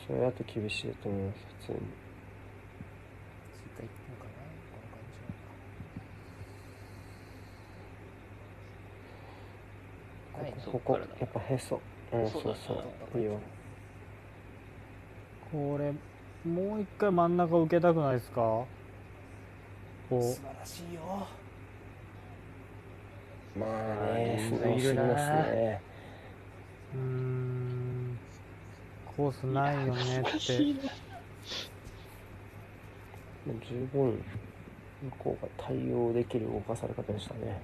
それだと厳しいと思います普通に。こここっからだやっぱへそ。うんそうそう。いいよこれもう一回真ん中受けたくないですか？こう。素晴らしいよまああねい。るな楽しみますね。うーん。コースないよねって。もう十分向こうが対応できる動かされ方でしたね。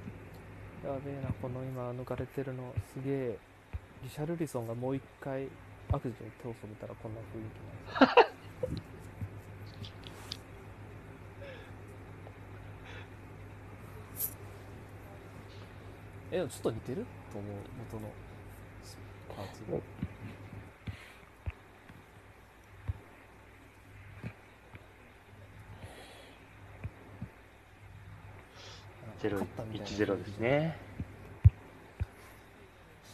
やべえなこの今抜かれてるのすげえ。リシャルリソンがもう一回悪事に手を染めたらこんな雰囲気なんですよえでもちょっと似てる？と思う元の。パーツにゼロ勝ったみたいな。1-0ですね。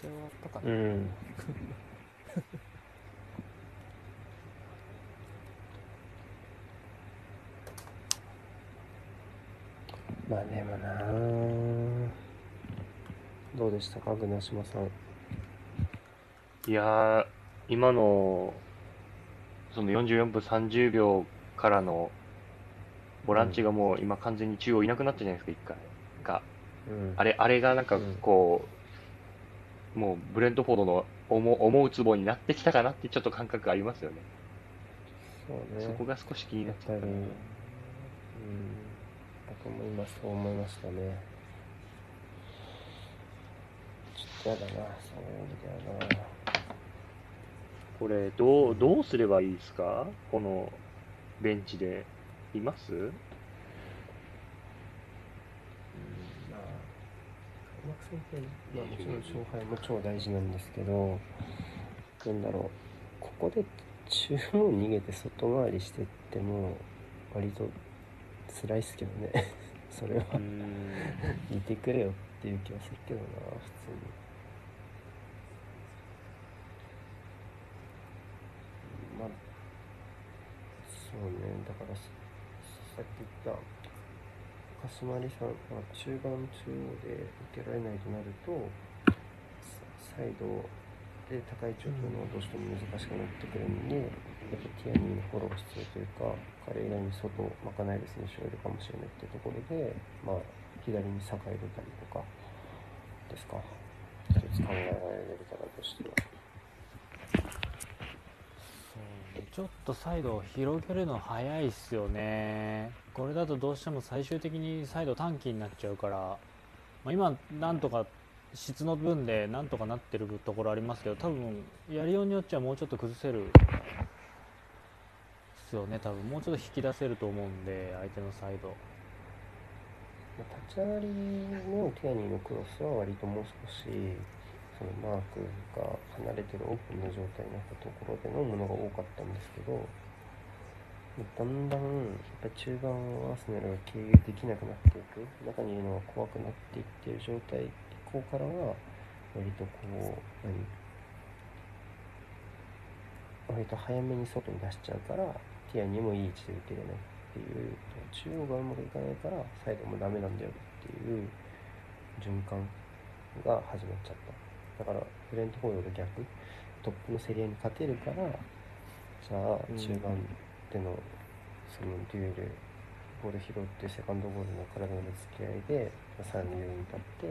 試合終わったかうな、ん。まあでもなどうでしたか具島さん？いやー、今の、その44分30秒からの、ボランチがもう今完全に中央いなくなったじゃないですか、一回。が、うん。あれ、あれがなんかうん。こう、もうブレントフォードの思う思うツボになってきたかなってちょっと感覚ありますよね。そうね。そこが少し気になっちゃったうん。僕も今そう思いましたねちょっとやだなそういう意味ではな。これ、どう、どうすればいいですか？このベンチで。います？うん。まあ、開幕戦って、まあ、もちろん勝敗も超大事なんですけど、なんだろう、ここで中央逃げて外回りしてっても、割と辛いっすけどね、それは。いてくれよっていう気はするけどな、普通に。まあ、だからさっき言った鹿島里さん、まあ、中盤中央で受けられないとなると、サイドで高い位置をのはどうしても難しくなってくるんで、やっぱティアニーのフォローが必要というか、彼以外に外を賄える選手がいるかもしれないっていうところで、まあ、左に酒井出たりとかですか、一つ考えられる方としては。そうちょっとサイドを広げるの早いっすよね。これだとどうしても最終的にサイド短期になっちゃうから、まあ、今なんとか質の分でなんとかなってるところありますけど多分やりようによっちゃもうちょっと崩せるですよね。多分もうちょっと引き出せると思うんで相手のサイド。立ち上がりのティアニーのクロスは割ともう少しそのマークが離れてるオープンな状態になったところでのものが多かったんですけどだんだんやっぱ中盤をアーセナルが経由できなくなっていく。中にいるのが怖くなっていってる状態以降からは割とこう何？割と早めに外に出しちゃうからティアニーもいい位置で受けれないっていう中央がうまくいかないからサイドもダメなんだよっていう循環が始まっちゃった。だからフレントフォードと逆トップの競り合いに勝てるからじゃあ中盤でのそのデュエルボール拾ってセカンドボールの体のぶつけ合いでさらに上に立って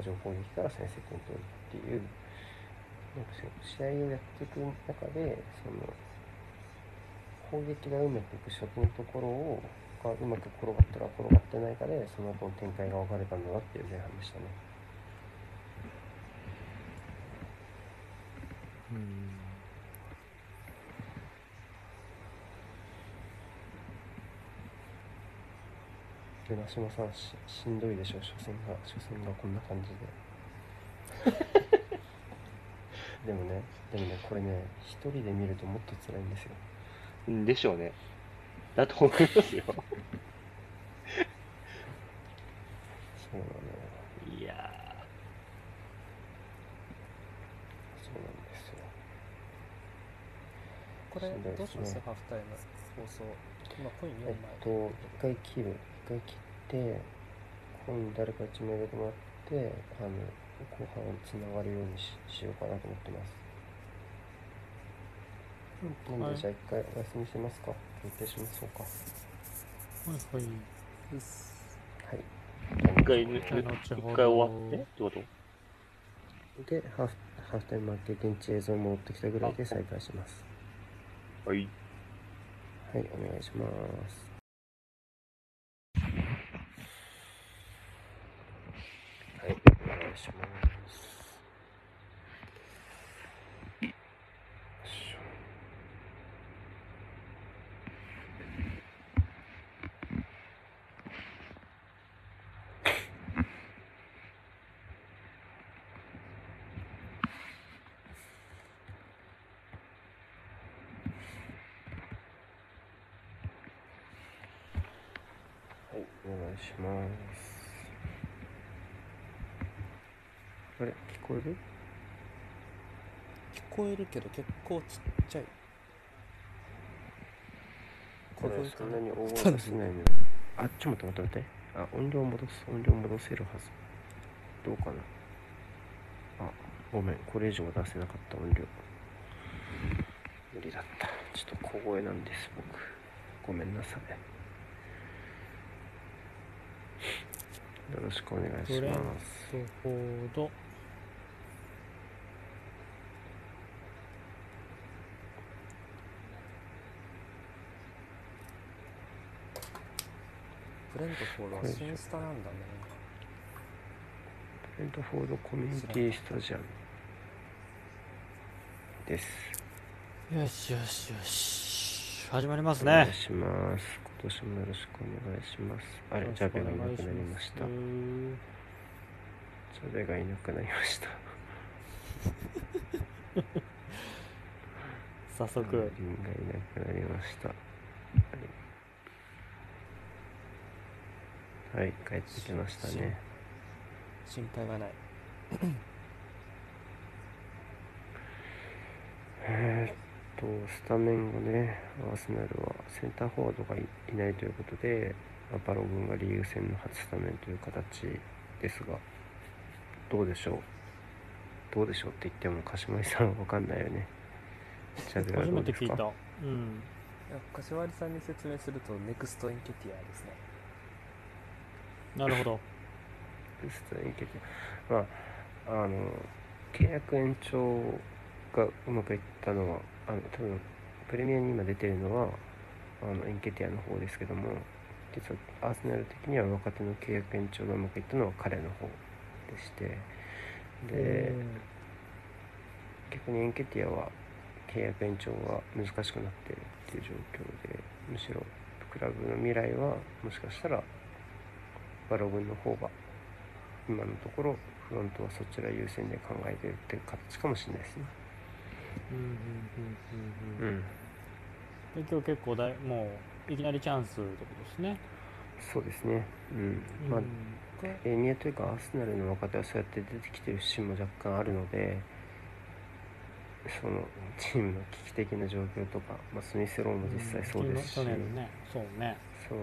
波状攻撃から先制点取るっていうなんか試合をやっていく中でその攻撃がうまくいく初期のところをがうまく転がったら転がってないかでその後の展開が分かれたんだなっていう前半でしたね。うんで、真島さんししんどいでしょ、初戦が、初戦がこんな感じで。でもね、でもね、これね、一人で見るともっと辛いんですよ。うんでしょうね。だと思いますよ。そうなのよ。いやこれどうしますですねハーフタイム放送。今コイン4えっ枚と一回切る。一回切ってコイン誰か1名入れてもらってあの後半つながるようにししようかなと思ってます。なんでじゃあ一回お休みしますか。休憩しましょうか。はい。はい。うっすはい一回一回終わってってこと？でハーフハーフタイム負け現地映像戻ってきたぐらいで再開しますはい。はいお願いしますはいお願いしますよいしょはい、お願いします。あれ、聞こえる？聞こえるけど結構ちっちゃいこれそんなに大声出せないのあ、ちょっと待って待って。あ、音量戻す。音量戻せるはず。どうかな？あ、ごめん。これ以上出せなかった音量。無理だった。ちょっと小声なんです、僕。ごめんなさい。よろしくお願いしブレンます。トフォード。ブレントフォードは新スタなんだねブレントフォードコミュニティスタジアムです。よしよしよし。始まりますねお願い。します。今年もよろしくお願いします。あれ、ジャベがいなくなりました。ジャベがいなくなりました。早速。がいなくなりました。はい、はい、帰ってきましたね。心配はないえーっと、スタメン後ね、アーセナルはセンターフォワードがいいないということで、まあバロ軍がリーグ戦の初スタメンという形ですが、どうでしょう？どうでしょうって言っても、柏井さんは分かんないよね。初めて聞いた。うん。いや柏木さんに説明するとネクストインケティアですねなるほど。ベストにいけて、まあ、あの、契約延長がうまくいったのは、あの、多分、プレミアに今出てるのは、あの、エンケティアの方ですけども、実はアーセナル的には若手の契約延長がうまくいったのは彼の方でして、で、逆にエンケティアは契約延長が難しくなっているっていう状況でむしろクラブの未来はもしかしたらバロ軍の方が今のところフロントはそちら優先で考えているっていう形かもしれないですね。うんうんうんうんうん。今日結構だいもういきなりチャンスってことですね。そうですね。うん、まあうんエミアというかアーセナルの若手はそうやって出てきてる節も若干あるのでそのチームの危機的な状況とか、まあ、スミスローも実際そうですし、去年のね、そうね。そう、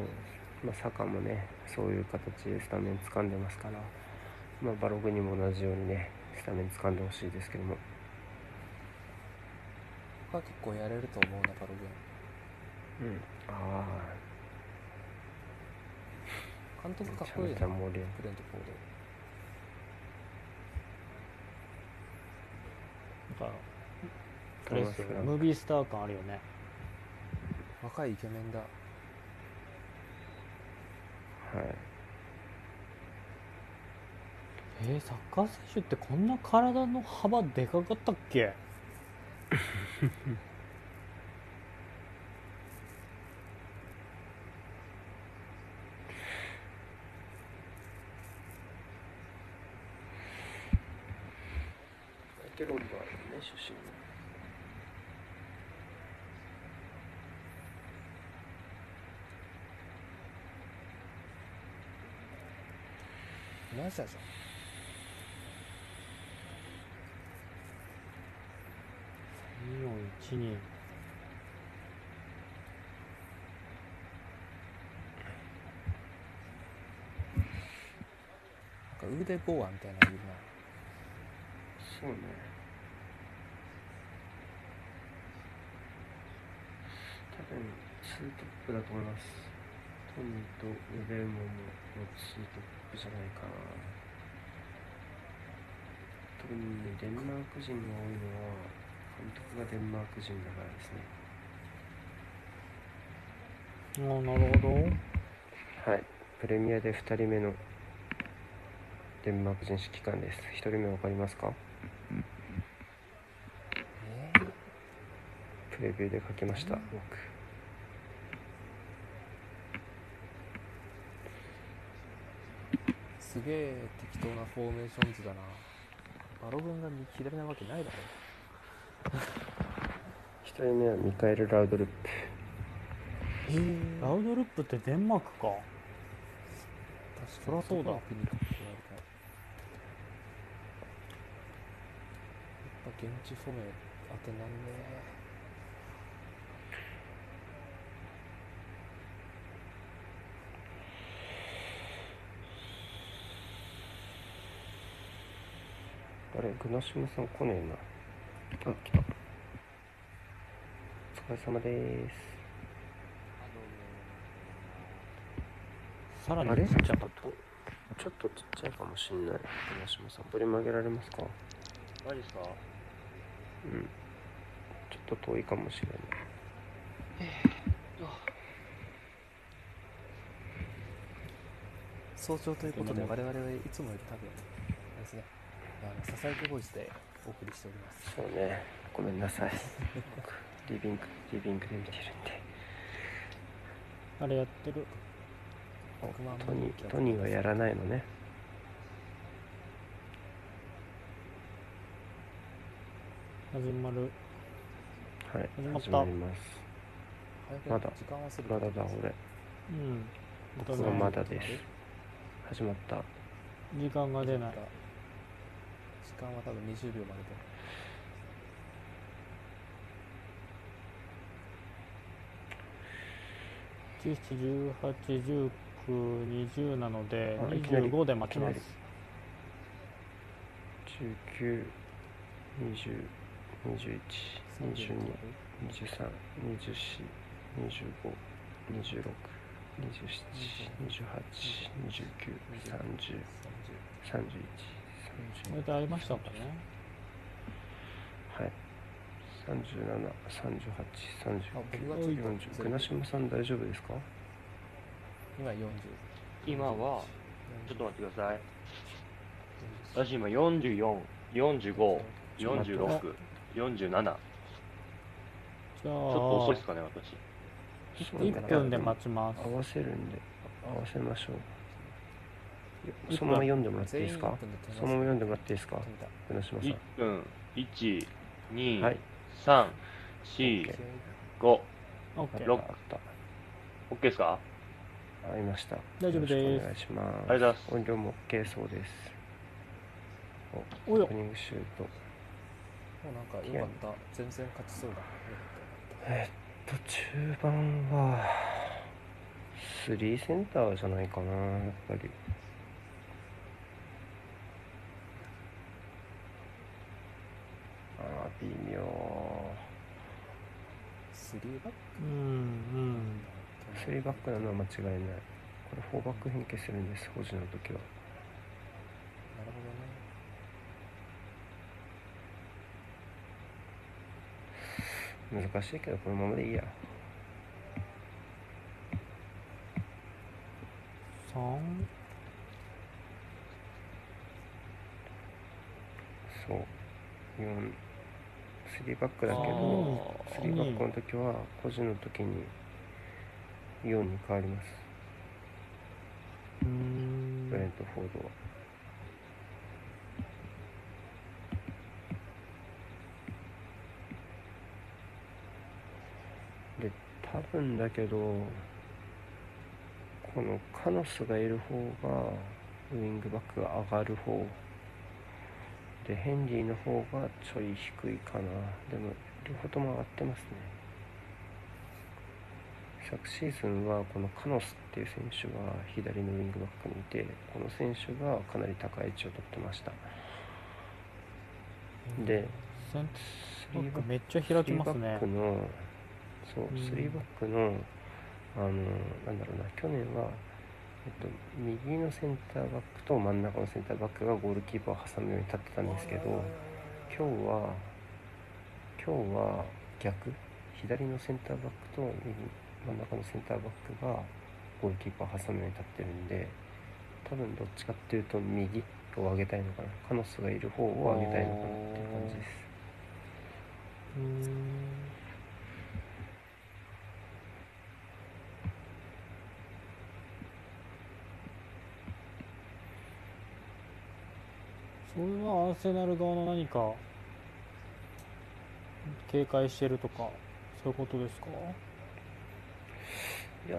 まあ、サカもねそういう形でスタメン掴んでますから、まあ、バログンにも同じようにねスタメン掴んでほしいですけども僕は結構やれると思うなバログン。あ監督あかっこいいよなめちゃめちゃ盛り上ブレントフォーなんか、あがれですよ。ムービースター感あるよね。ド若いイケメンだ。はい。えー、サッカー選手ってこんな体の幅でかかったっけ？マイケル・オリバーね出身ナジ人なんか腕ボーアみたいなのいるな。そうね。多分ツートップだと思います。トミーとレベウモンのツートップじゃないかな。特にデンマーク人が多いのは監督がデンマーク人だからですね。ああなるほど。はい。プレミアで2人目のデンマーク人指揮官です。1人目わかりますか？えプレビューで書きました。僕。ー、すげえ適当なフォーメーション図だな。バログンが左なわけないだろ1人目はミカエル・ラウドルップ。へえラウドルップってデンマークか。確かに。そりゃそうだ。やっぱ現地フォメ当てなんねあれグナシムさん来ねえなあ来たお疲れ様です。さらにちっちゃかっちょっとちっちゃいかもしんない。グナシムさんボリューム上げられますか？マジですか？うん。ちょっと遠いかもしれない。早朝ということで我々はいつもより多分ですねあのささやきボイスでお送りしております。そうね。ごめんなさい。僕リビングリビングで見てるんで。たあれやってる？お100万トニ人ートニーはやらないのね。始まる。はい始まります。早くまだ時間忘れてまだだ俺。うん。僕はまだです。始まった。時間が出ない。時間は多分20秒までで17181920なのであいきなり。25で待ちます。19、20、21、22、23、24、25、26、27、28、29、30、31、32これでありましたかねはい。37、38、あ僕が39、ちょっと40。グナシムさん大丈夫ですか？今40今は、ちょっと待ってください。40私今44、45、ちょっと待って46、47。ちじゃあょっと遅いですかね、私。そうね1分で待ちます合わせるんで、合わせましょう。そのまま読んでもらっていいですか？そのまま読んでもらっていいですか？止めたグナシムさ1分、1、2、ん。はい。3、4、5。OK 六あった。OK ですか？合いました。大丈夫ですお願いします。ありがとうございます音量も OK そうです。オープニングシュート。もうなんかよかった全然勝ちそうだえっと、中盤は、3センターじゃないかな、やっぱり。ああ、微妙。3バックうん。うん。ク3バックなのは間違いない。これ4バック変形するん。です、保持の時は。なるほどね難しいけど、このままでいいや。3そう。4、3バックだけあど、ー3バックの時は、保持の時に4に変わります。うーんブレントフォードは。で、多分だけど、このカノスがいる方が、ウイングバックが上がる方。で、ヘンリーの方がちょい低いかな。でも、両方とも上がってますね。昨シーズンはこのカノスっていう選手が左のウィングバックにいてこの選手がかなり高い位置を取ってましたでセンスリーバックめっちゃ開きますねそううんスリーバックのあのなんだろうな去年は、えっと、右のセンターバックと真ん中のセンターバックがゴールキーパーを挟むように立ってたんですけど今日は今日は逆左のセンターバックと右真ん中のセンターバックがゴールキーパーを挟むように立ってるんで多分どっちかっていうと右を上げたいのかな。カノスがいる方を上げたいのかなっていう感じですうーんそれはアーセナル側の何か警戒してるとかそういうことですか？いや、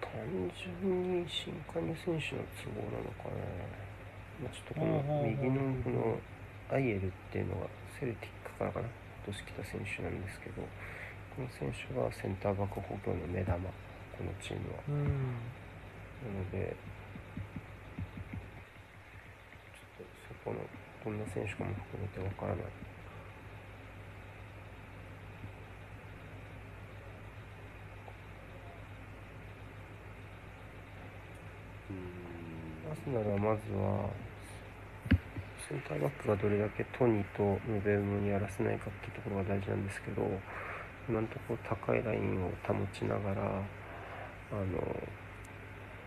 単純に新加入選手の都合なのかな。まあ、ちょっとこの右のこのアイエルっていうのがセルティックからかな、今年来た選手なんですけど、この選手がセンターバック補強の目玉、このチームは。うんなので、ちょっとそこの、どんな選手かも含めてわからない。アーセナルはまずはセンターバックがどれだけトニーとムベウムにやらせないかっていうところが大事なんですけど今のところ高いラインを保ちながらあの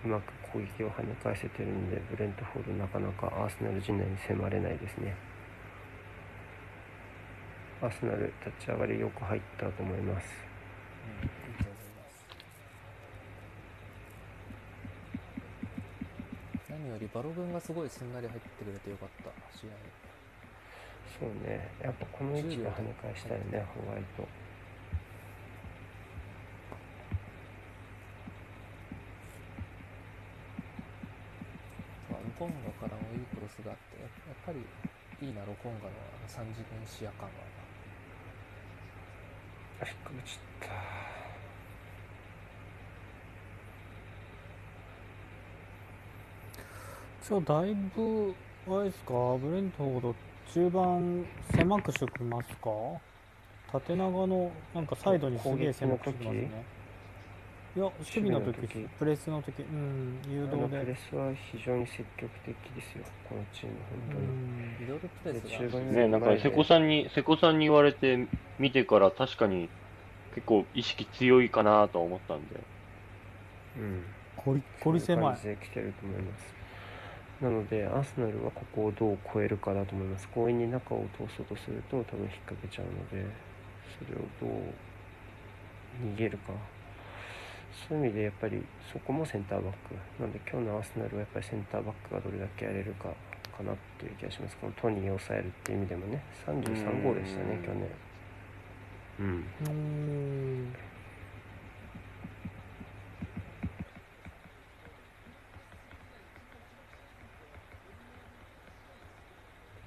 うまく攻撃を跳ね返せてるんでブレントフォードなかなかアーセナル陣内に迫れないですね。アーセナル立ち上がりよく入ったと思います。うん、何よりバログンがすごいすんなり入ってくれてよかった試合。そうね。やっぱこの位置で跳ね返したいねホワイトまあロコンガからもいいクロスがあってやっぱりいいなロコンガのあの3次元視野感はあ引っかけちゃった。今日だいぶあれですかブレントフォード中盤狭くしてきますか？縦長のなんかサイドにすげえ狭くしてますね。いや守備の時守備の時。プレスの時。うん誘導で。プレスは非常に積極的ですよ。このチームう本当に、ん。ミドルプレスが。ね、なんか瀬古さんに、瀬古さんに言われて見てから確かに結構意識強いかなとは思ったんで。うん。コリコリ狭い。来てると思います。なのでアーセナルはここをどう超えるかだと思います。強引に中を通そうとすると多分引っ掛けちゃうのでそれをどう逃げるかそういう意味でやっぱりそこもセンターバックなので今日のアーセナルはやっぱりセンターバックがどれだけやれるかかなっていう気がします。このトニーを抑えるっていう意味でもね。33号でしたねうん去年。うん。うーん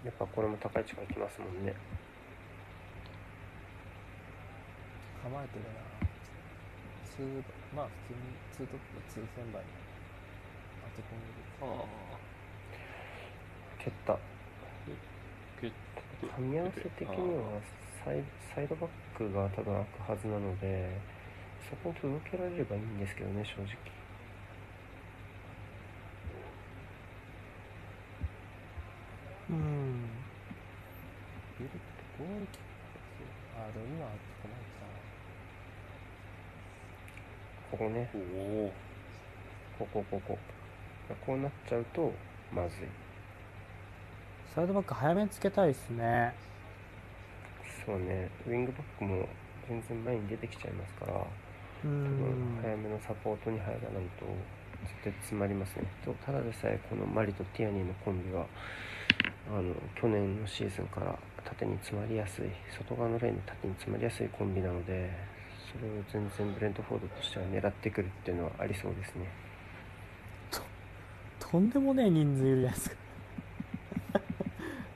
やっぱこれも高い位置から来ますもんね。構えてるなツーまあ普通にツートップツーセンバに当て込んでる蹴った。け噛み合わせ的にはサイサイドバックが多分開くはずなのでそこに届けられればいいんですけどね正直。うん。ビルゴールキックあでも今構えてたなここね。ここここ。こうなっちゃうとまずい。サイドバック早めにつけたいですね。そうね。ウィングバックも全然前に出てきちゃいますからう多分ん早めのサポートに入らないと絶対詰まりますね。とただでさえこのマリとティアニーのコンビはあの去年のシーズンから縦に詰まりやすい外側のレーンで縦に詰まりやすいコンビなのでそれを全然ブレントフォードとしては狙ってくるっていうのはありそうですね。とんでもねえ人数いるじゃないですか。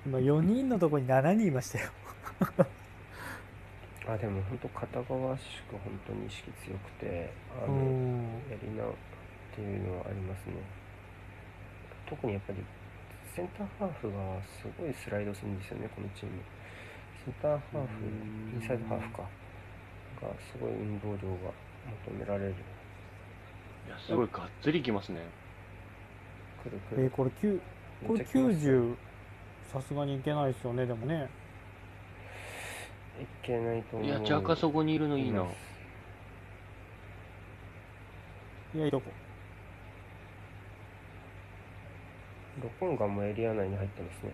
今4人のとこに7人いましたよ。あでも本当片側しか本当に意識強くてあうのん。やりなっていうのはありますね。特にやっぱりセンターハーフがすごいスライドするんですよねこのチーム。センターハーフうん。インサイドハーフかがすごい運動量が求められる。いや、すごいがっつりきますね。くるくる。えーこれ9これめっちゃきますよ。90さすがにいけないですよねでもね。いけないと思う。いや、ジャカそこにいるのいいな。いやいいとこ。ロコンガもエリア内に入ってますね。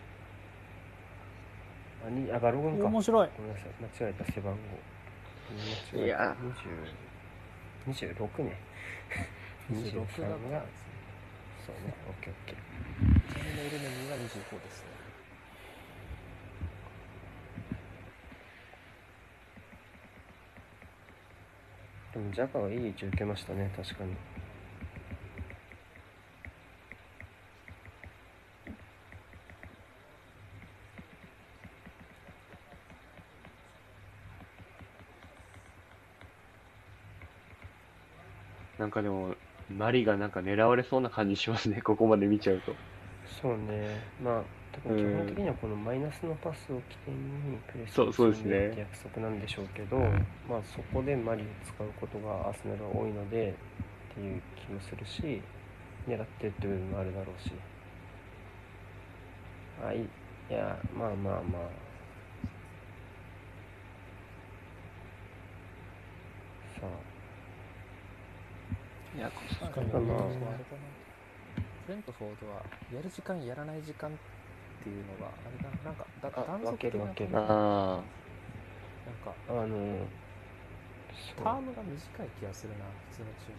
あにあガロゴンか。面白い。ごめんなさい。間違えた。背番号いや20 26ね。26 23だがからそうねオッケーオッケー。ちなみにエルメニーが25ですね。でもジャカはいい位置受けましたね確かになんかでも、マリがなんか狙われそうな感じしますね、ここまで見ちゃうと。そうね。まあ多分基本的にはこのマイナスのパスを起点にプレスそうそうですね。って約束なんでしょうけど、まあそこでマリを使うことがアーセナルは多いのでっていう気もするし狙ってるっていう部分もあるだろうし。あい。いいやまあまあまあ。さいや、確かに。まあまああれかなフレントフォードはやる時間やらない時間っていうのがあれだななんかだあ断続的な分ける分ける。なんかあのそう。タームが短い気がするな普通のチーム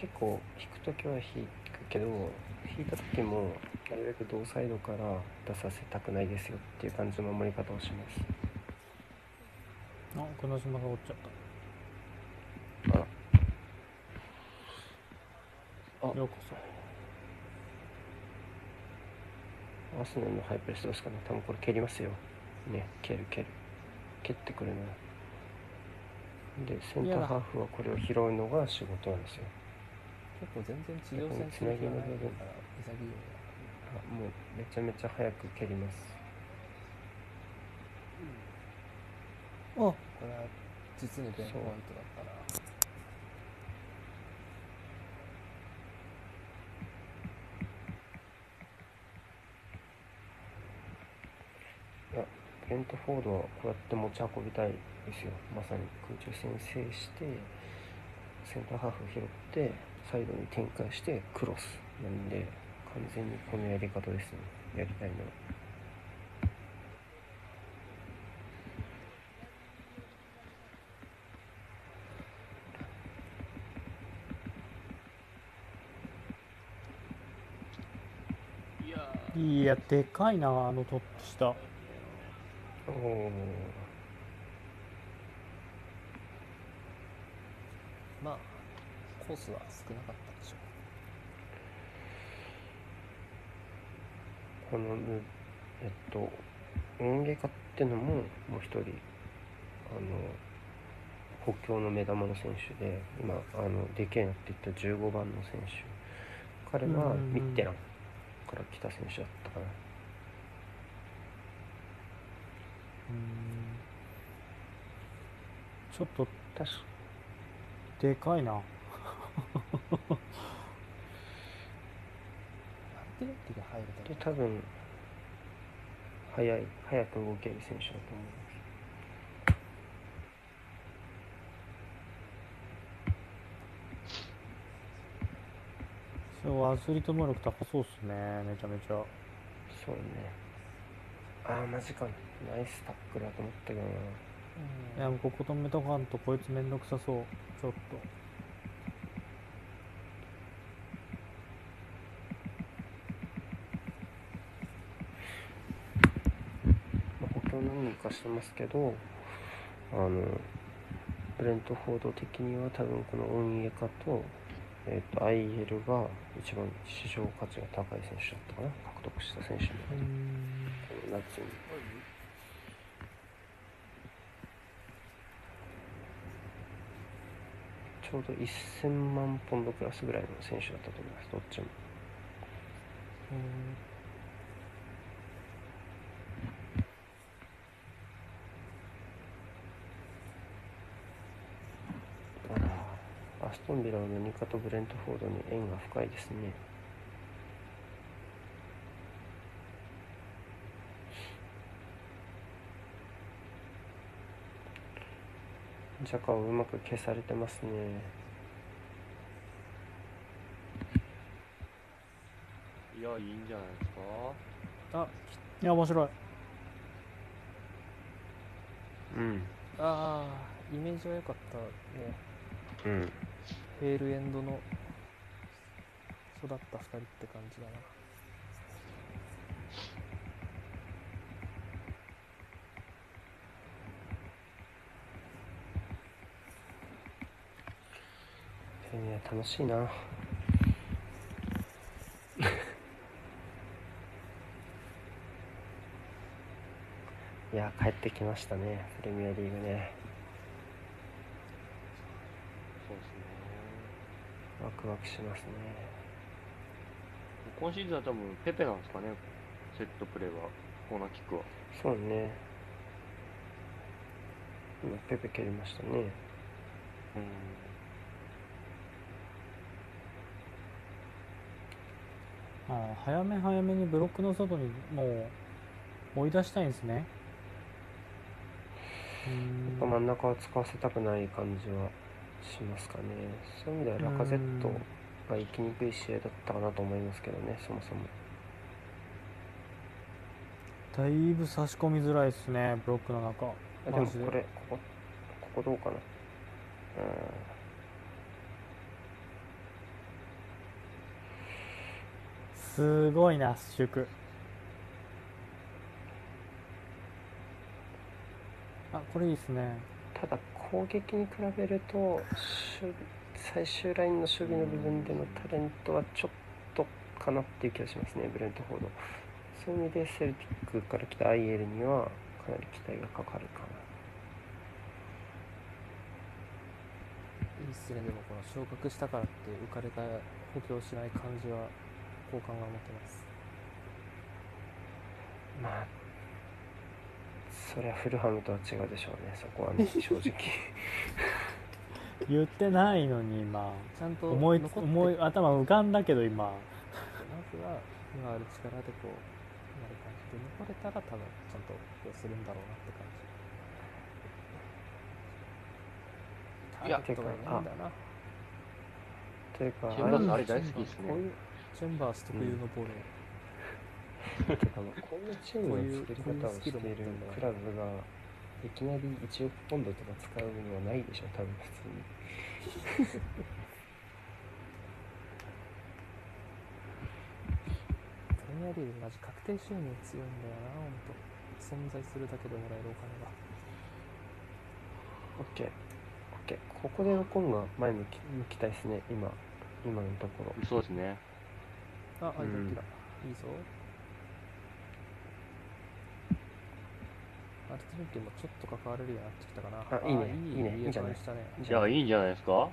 結構引くときは引くけど引いた時もなるべく同サイドから出させたくないですよっていう感じの守り方をしますあ久野島が折っちゃっあら。あ。たようこそ。アーセナルのハイプレスどうですかね。多分これ蹴りますよ。ね蹴る蹴る。蹴ってくるなでセンターハーフはこれを拾うのが仕事なんですよ。結構全然地上戦する気がないから潔いよあもうめちゃめちゃ早く蹴りますあ。これは実にベンポイントだったなブレントフォードはこうやって持ち運びたいですよ。まさに空中戦制してセンターハーフ拾ってサイドに展開してクロス。なんで完全にこのやり方ですね。やりたいのは。いやでかいなあのトップ下。おおまあコースは少なかったでしょこのぬえっと音ゲカってのももう一人あの補強の目玉の選手で今あのでけえなって言った15番の選手。彼はうんうんうん。ミッテランから来た選手だったかな。うん。ちょっと確か。でかいな。で多分速い速く動ける選手だと思いますそうアスリート能力高そうっすね。めちゃめちゃ。そうね。ああマジか。ナイスタックルだと思ったけどな。いやもうここ止めとかんとこいつめんどくさそう。ちょっと。何人かしてますけどあのブレントフォード的には多分このオンイエカと,、えー、と IL が一番市場価値が高い選手だったかな。獲得した選手でうん。夏に。ちょうど1000万ポンドクラスぐらいの選手だったと思います。どっちもうんあらアストンビラのニカとブレントフォードに縁が深いですね。ジャカをうまく消されてますね。いや、いいんじゃないですか？あいや面白い。うん。あーイメージは良かったね。うんフェールエンドの育った2人って感じだな。プレミア楽しいな。いや帰ってきましたねプレミアリーグねそうですね。ワクワクしますね。今シーズンは多分ペペなんですかね。セットプレーは、コーナーキックは。そうね。今ペペ蹴りましたね。うん。あー早め早めにブロックの外にもう追い出したいんですね。うーん真ん中は使わせたくない感じはしますかね。そういう意味ではラカゼットが行きにくい試合だったかなと思いますけどねそもそも。だいぶ差し込みづらいですねブロックの中。あでもこれここここどうかな。うん。すごいな圧縮あこれいいですね。ただ攻撃に比べると守最終ラインの守備の部分でのタレントはちょっとかなっていう気がしますねブレントフォード。そういう意味でセルティックから来たアイエルにはかなり期待がかかるかな。いいっすねでもこの昇格したからって浮かれた補強しない感じは好感が持てます。まあそりゃフルハムとは違うでしょうね。そこはね正直。言ってないのに今。ちゃんと思い思い頭浮かんだけど今。まずは今ある力でこうなる感じで残れたら多分ちゃんとするんだろうなって感じ。いやターゲットがいないんだな。というかチェンバースあれ大好きですね。こういうチェンバース特有のボー。ルを、あのこういうチームの作り方をしているクラブがいきなり1億ポンドとか使うのはないでしょ多分普通にプレミアリーグマジ確定収入強いんだよなほんと存在するだけでもらえるお金が OK OK ここでロコンが前向き向きたいですね今今のところそうですね。あ、あ、うんいいだ。いいぞ。アルティメットもちょっと関われるようになってきたかな。あいいねいいねいいんじゃない？いしたね。じゃあいいんじゃないですか？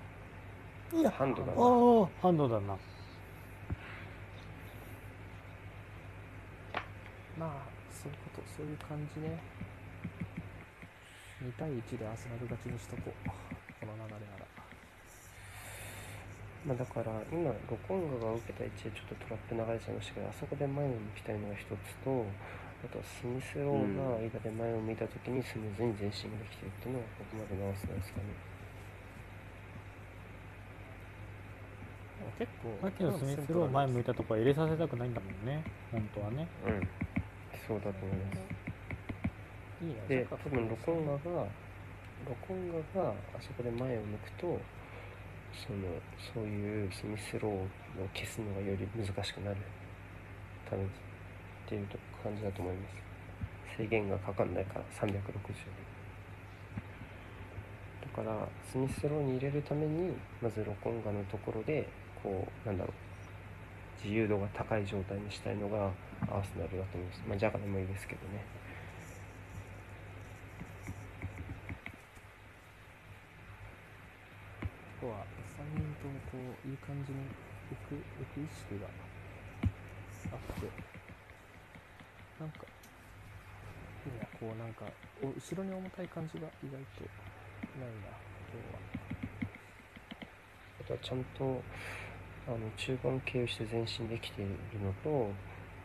いやハンドだなああハンドだなまあ、そういうこと、そういう感じね。2対1でアスナル勝ちにしとこう。この流れなら。まあ、だから今ロコンガが受けた位置でちょっとトラップ流れちゃいましたけどあそこで前を向きたいのが一つとあとはスミスローが間で前を向いた時にスムーズに前進ができてるっていうのはここまで直すなんですかね。結構、さっきのスミスロー前向いたとこは入れさせたくないんだもんね。本当はね。うん。そうだと思います。いいね。でそっか。多分ロコンガがロコンガがあそこで前を向くとそのそういうスミスローを消すのがより難しくなる。多分っていう感じだと思います制限がかかんないから360だからスミスローに入れるためにまずロコンガのところでこうなんだろう自由度が高い状態にしたいのがアーセナルだと思います。まあ、ジャガでもいいですけどね。ここは3人ともこういい感じに浮く浮く意識があってなんかいやこうなんかお後ろに重たい感じが意外とないな今日はあとはちゃんとあの中盤経由して前進できているのと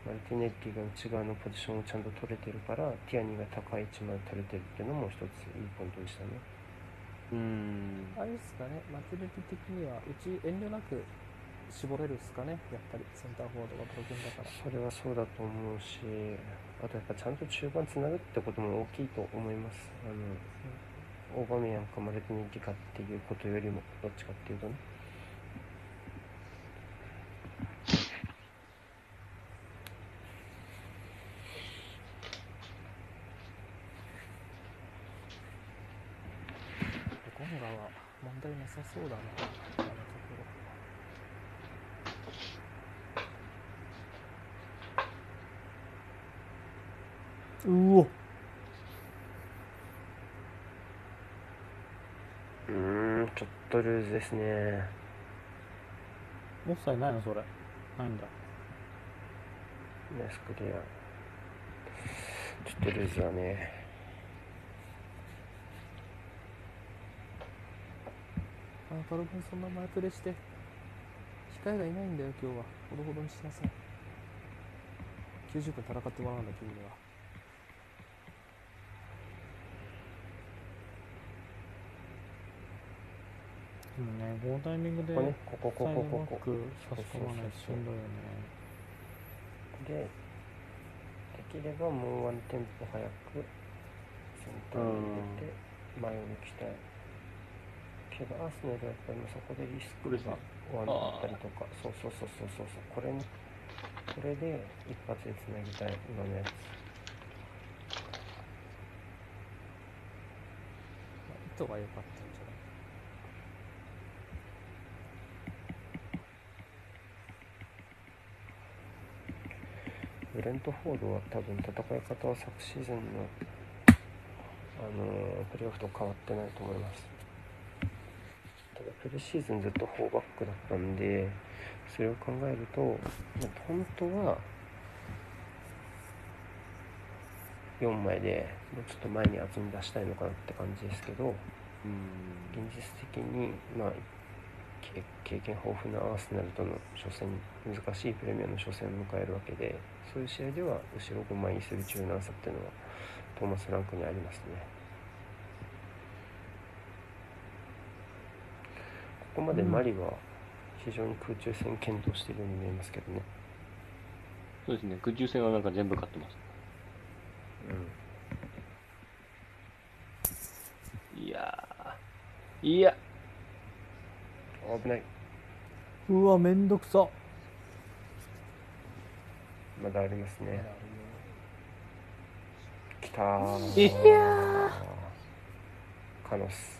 マルティネッリが内側のポジションをちゃんと取れてるからティアニが高い位置まで取れてるっていうのも一ついいポイントでしたね。うん。あれですかねマテリティ的にはうち遠慮なく絞れるっすかね？やっぱりセンターフォワードがプログンだから。それはそうだと思うしあとやっぱちゃんと中盤つなぐってことも大きいと思います。あのオーバメヤンかマルティネかっていうことよりもどっちかっていうとね。ゴンガは問題なさそうだなあのところうお。うーんちょっとルーズですね。オフサイドないのそれ。ないんだ。ナイスクリアちょっとルーズだね。あバルブンそんな前プレして。控えがいないんだよ今日は。ほどほどにしなさい。90分戦ってもらうんだ君にはでもねこのタイミングでここねここここここバック差し込まないとしんどいよねでできればもうワンテンポ早くセンターに入れて前を向きたいけどアーセナルはやっぱりそこでリスクがワンだったりとかそうそうそうそうそうこれねこれで一発でつなぎたい今のやつまあ、意図が良かったんじゃないブレントフォードは多分戦い方は昨シーズンのあのープレーオフと変わってないと思いますただプレシーズンずっと4バックだったんでそれを考えると本当は4枚でもうちょっと前に厚み出したいのかなって感じですけどうん。現実的に、まあ、経経験豊富なアーセナルとの初戦難しいプレミアの初戦を迎えるわけでそういう試合では後ろ5枚にする柔軟さっていうのはトーマス・ランクにありますねここまでマリは非常に空中戦検討しているように見えますけどね、そうですね。空中戦はなんか全部勝ってます。いやー。いや。うん、危ない。うわめんどくさ。まだありますね。きたー。いやカノス。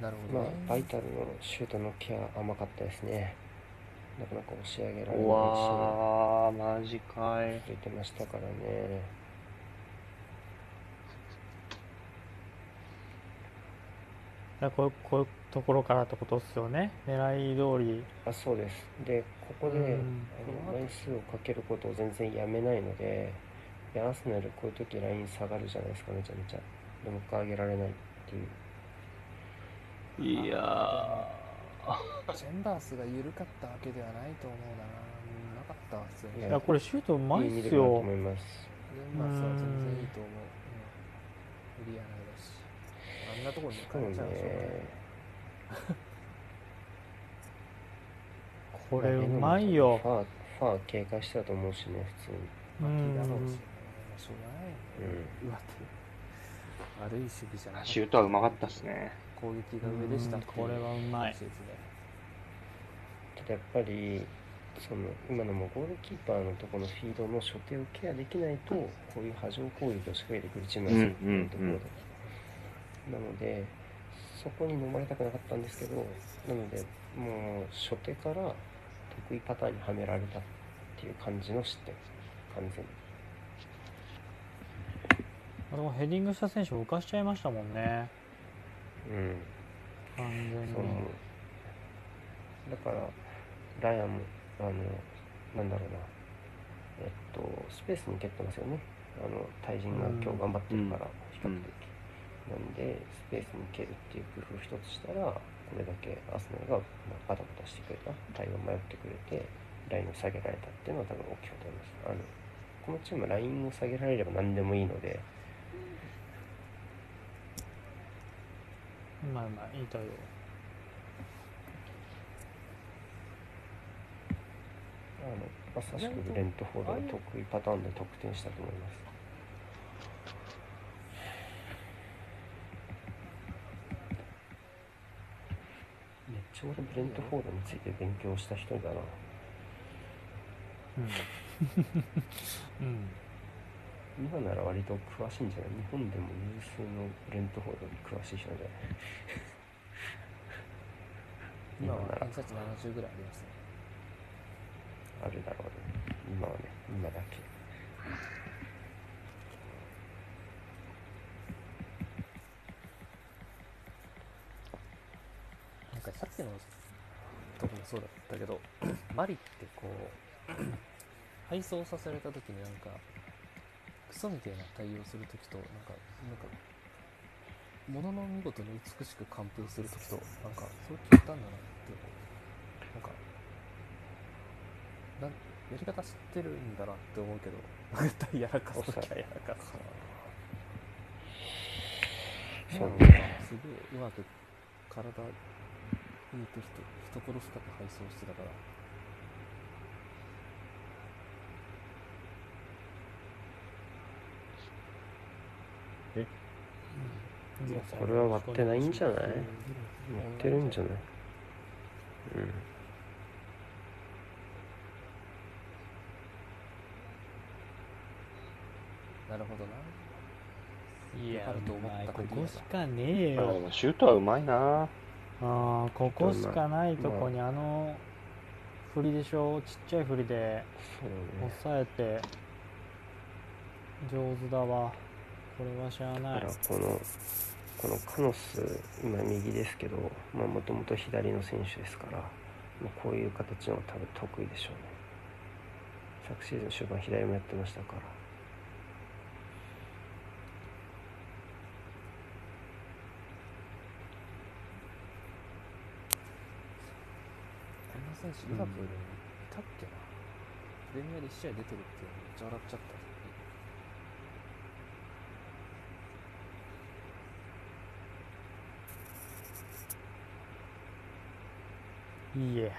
なるほまあどね、バイタルのシュートのケア甘かったですね。なかなか押し上げられないしうわー、マジかい。出てましたからねいやこうこういうところからってことっすよね。狙い通り。あそうです。でここで、うん。あの枚数をかけることを全然やめないのででアーセナルこういう時ライン下がるじゃないですかめちゃめちゃ。でもう一回上げられないっていう。いやチェンバースが緩かったわけではないと思うな。うんなかったわ普通に。いやいやこれシュートうまいいいっす見るかなとよ思います。チェンバースは全然いいと思う、うん、エリア内だしあんなところにうのしょうがないね。これうまいよ。ファーファー警戒してたと思うしね普通に。し、ん。ね、まあしょうがない。よね、上手悪い守備じゃなかった。シュートはうまかったっすね。攻撃が上でしたこれはうまい。だやっぱりその今のもゴールキーパーのところのフィードの所定をケアできないとこういう波状攻撃を仕掛けてくるチームがうんうんうん。ところでなのでそこに飲まれたくなかったんですけどなのでもう初手から得意パターンにはめられたっていう感じの失点。完全に。あでもヘディングした選手浮かしちゃいましたもんね。うん。完全に。だからライアンもあのなんだろうな。えっとスペースに蹴ってますよね。あの対人が今日頑張ってるから比較的、なんでスペースに蹴るっていう工夫を一つしたらこれだけアスナルがまあバタバタしてくれた対応迷ってくれてラインを下げられたっていうのは多分大きかったと思います。あのこのチームはラインを下げられれば何でもいいので。うまいうまいいい対応あのまさしくブレントフォードが得意パターンで得点したと思いますちゃ俺ブレントフォードについて勉強した一人だな。うん、うん、今なら割と詳しいんじゃない？日本でも有数のブレントフォードに詳しい人じゃない今は偏差値70ぐらいありますね。あるだろうね。今はね今だけなんかさっきのとこもそうだったけど マリってこう 配送させられた時になんかクソみたいな対応する時となんかなんか物の見事に美しく完封する時となんかそう極端だなってなんかなんやり方知ってるんだなって思うけど 絶対やらかす時はやらかすそう。すごいうまく体にいて人懐深く配送してたから。これは割ってないんじゃない？割ってるんじゃない？うん。なるほどな。いやあると思ったここしかねえあよシュートはうまいなああここしかないとこにあの振りでしょ？ちっちゃい振りで抑えて。上手だわ。これはしゃあだないこのこのカノス今右ですけどもともと左の選手ですから、まあ、こういう形の多分得意でしょうね。昨シーズン終盤左もやってましたからこんな選手リバプールにいたっけな、プレミアで1試合出てるってめっちゃ笑っちゃった。いや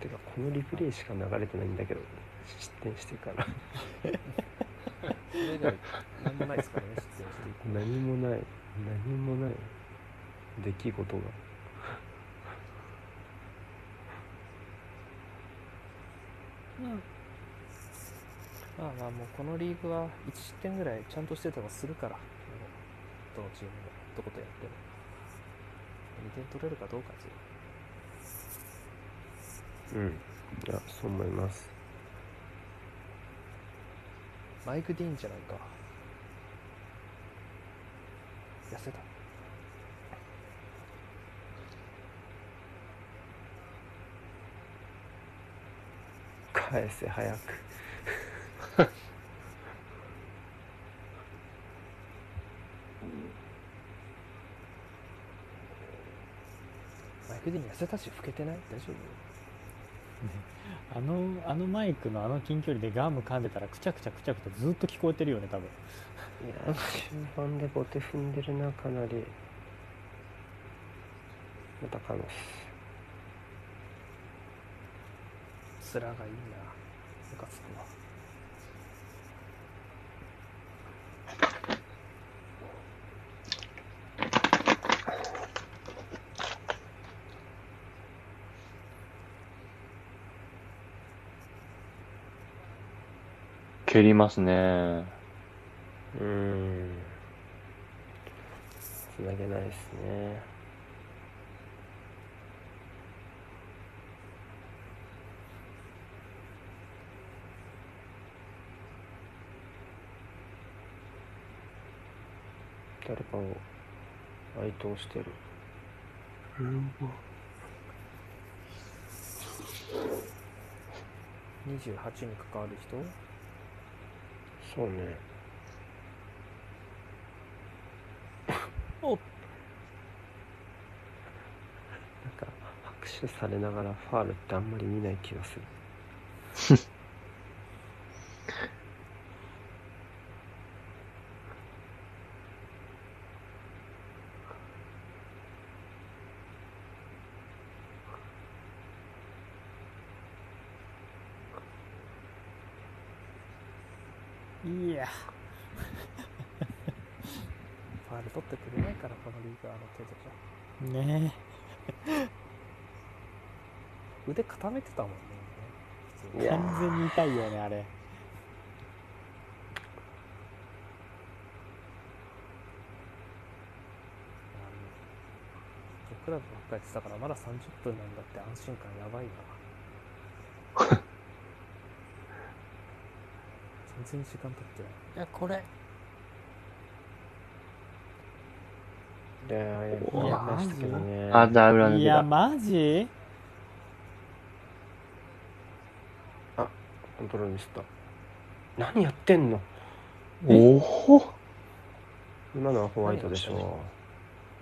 てかこのリプレイしか流れてないんだけど失点してから それ以外何もないですからね失点していく何もない。何もない。出来事が。まあまあもうこのリーグは1失点ぐらいちゃんとしててもするから。どのチームも。どことやっても。2点取れるかどうかっていう。うん。いやそう思いますマイク・ディーンじゃないか。痩せた。返せ早く。マイク・ディーン痩せたし老けてない？大丈夫？あのあのマイクのあの近距離でガム噛んでたらくちゃくちゃくちゃくちゃずっと聞こえてるよね多分。いや終盤で後手踏んでるなかなり。またカノス面がいいな。ムカつくわ蹴りますね。うん。つなげないですね。誰かを哀悼してる。うん28に関わる人？そうね。おなんか拍手されながらファールってあんまり見ない気がする。いや。ファール取ってくれないからこのリーグあの程度じゃね腕固めてたもんね完全に痛いよねあれ。あの僕らばっかり言ってたからまだ30分なんだって安心感やばいな全然時間経ってないいやこれいやましたけどね。あ、だ、裏抜いや。マジ？コントロールミスった。何やってんの？おお今のはホワイトでしょ。ホ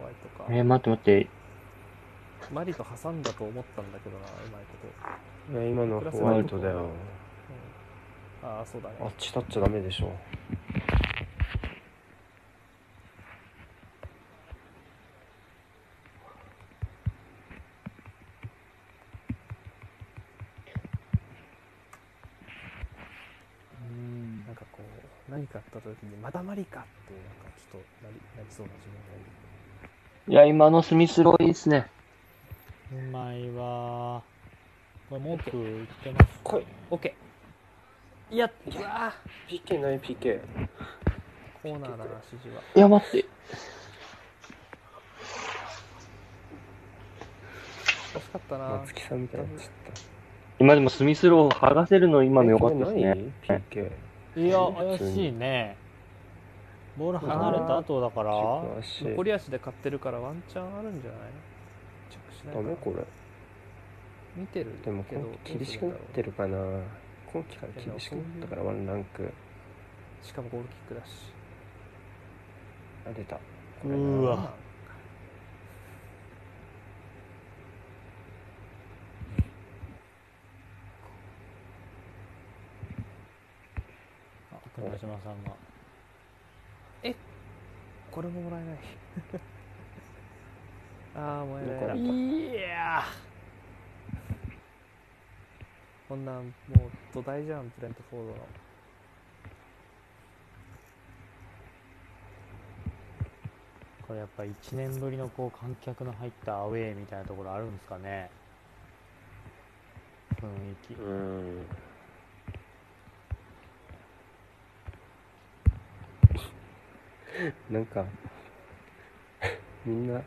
ワイトかえー、待って待って。マリと挟んだと思ったんだけどなうまいこと、いや、今のはホワイトだよ。うん、ああそうだねあっち立っちゃダメでしょ。うんなんかこう何かあった時にまだマリかってなんかちょっとなりなりそうな自分がいるいや、今のスミスローいいっすね。うまいわこれ文句言ってます来い。オッケいやーうわ PK ない PK。ーコーナーだな指示はいや、待って。惜しかったな松木さんみたいになっちゃっ今でもスミスロー剥がせるの今た。の良かったですね。えこれない ?PK。いや怪しいねボール離れた後だから足残り足で買ってるからワンチャンあるんじゃない？着しないかなダメこれ。見てるでも厳しくなってるかな。今季から厳しくなったからワンランク。しかもゴールキックだし。あ、出た。うーわああ熊島さんが。これももらえない。ああもらえない。いやこんなもう土台じゃんブレントフォードの。これやっぱ1年ぶりのこう観客の入ったアウェーみたいなところあるんですかね。雰囲気。うん。なんか、みんな、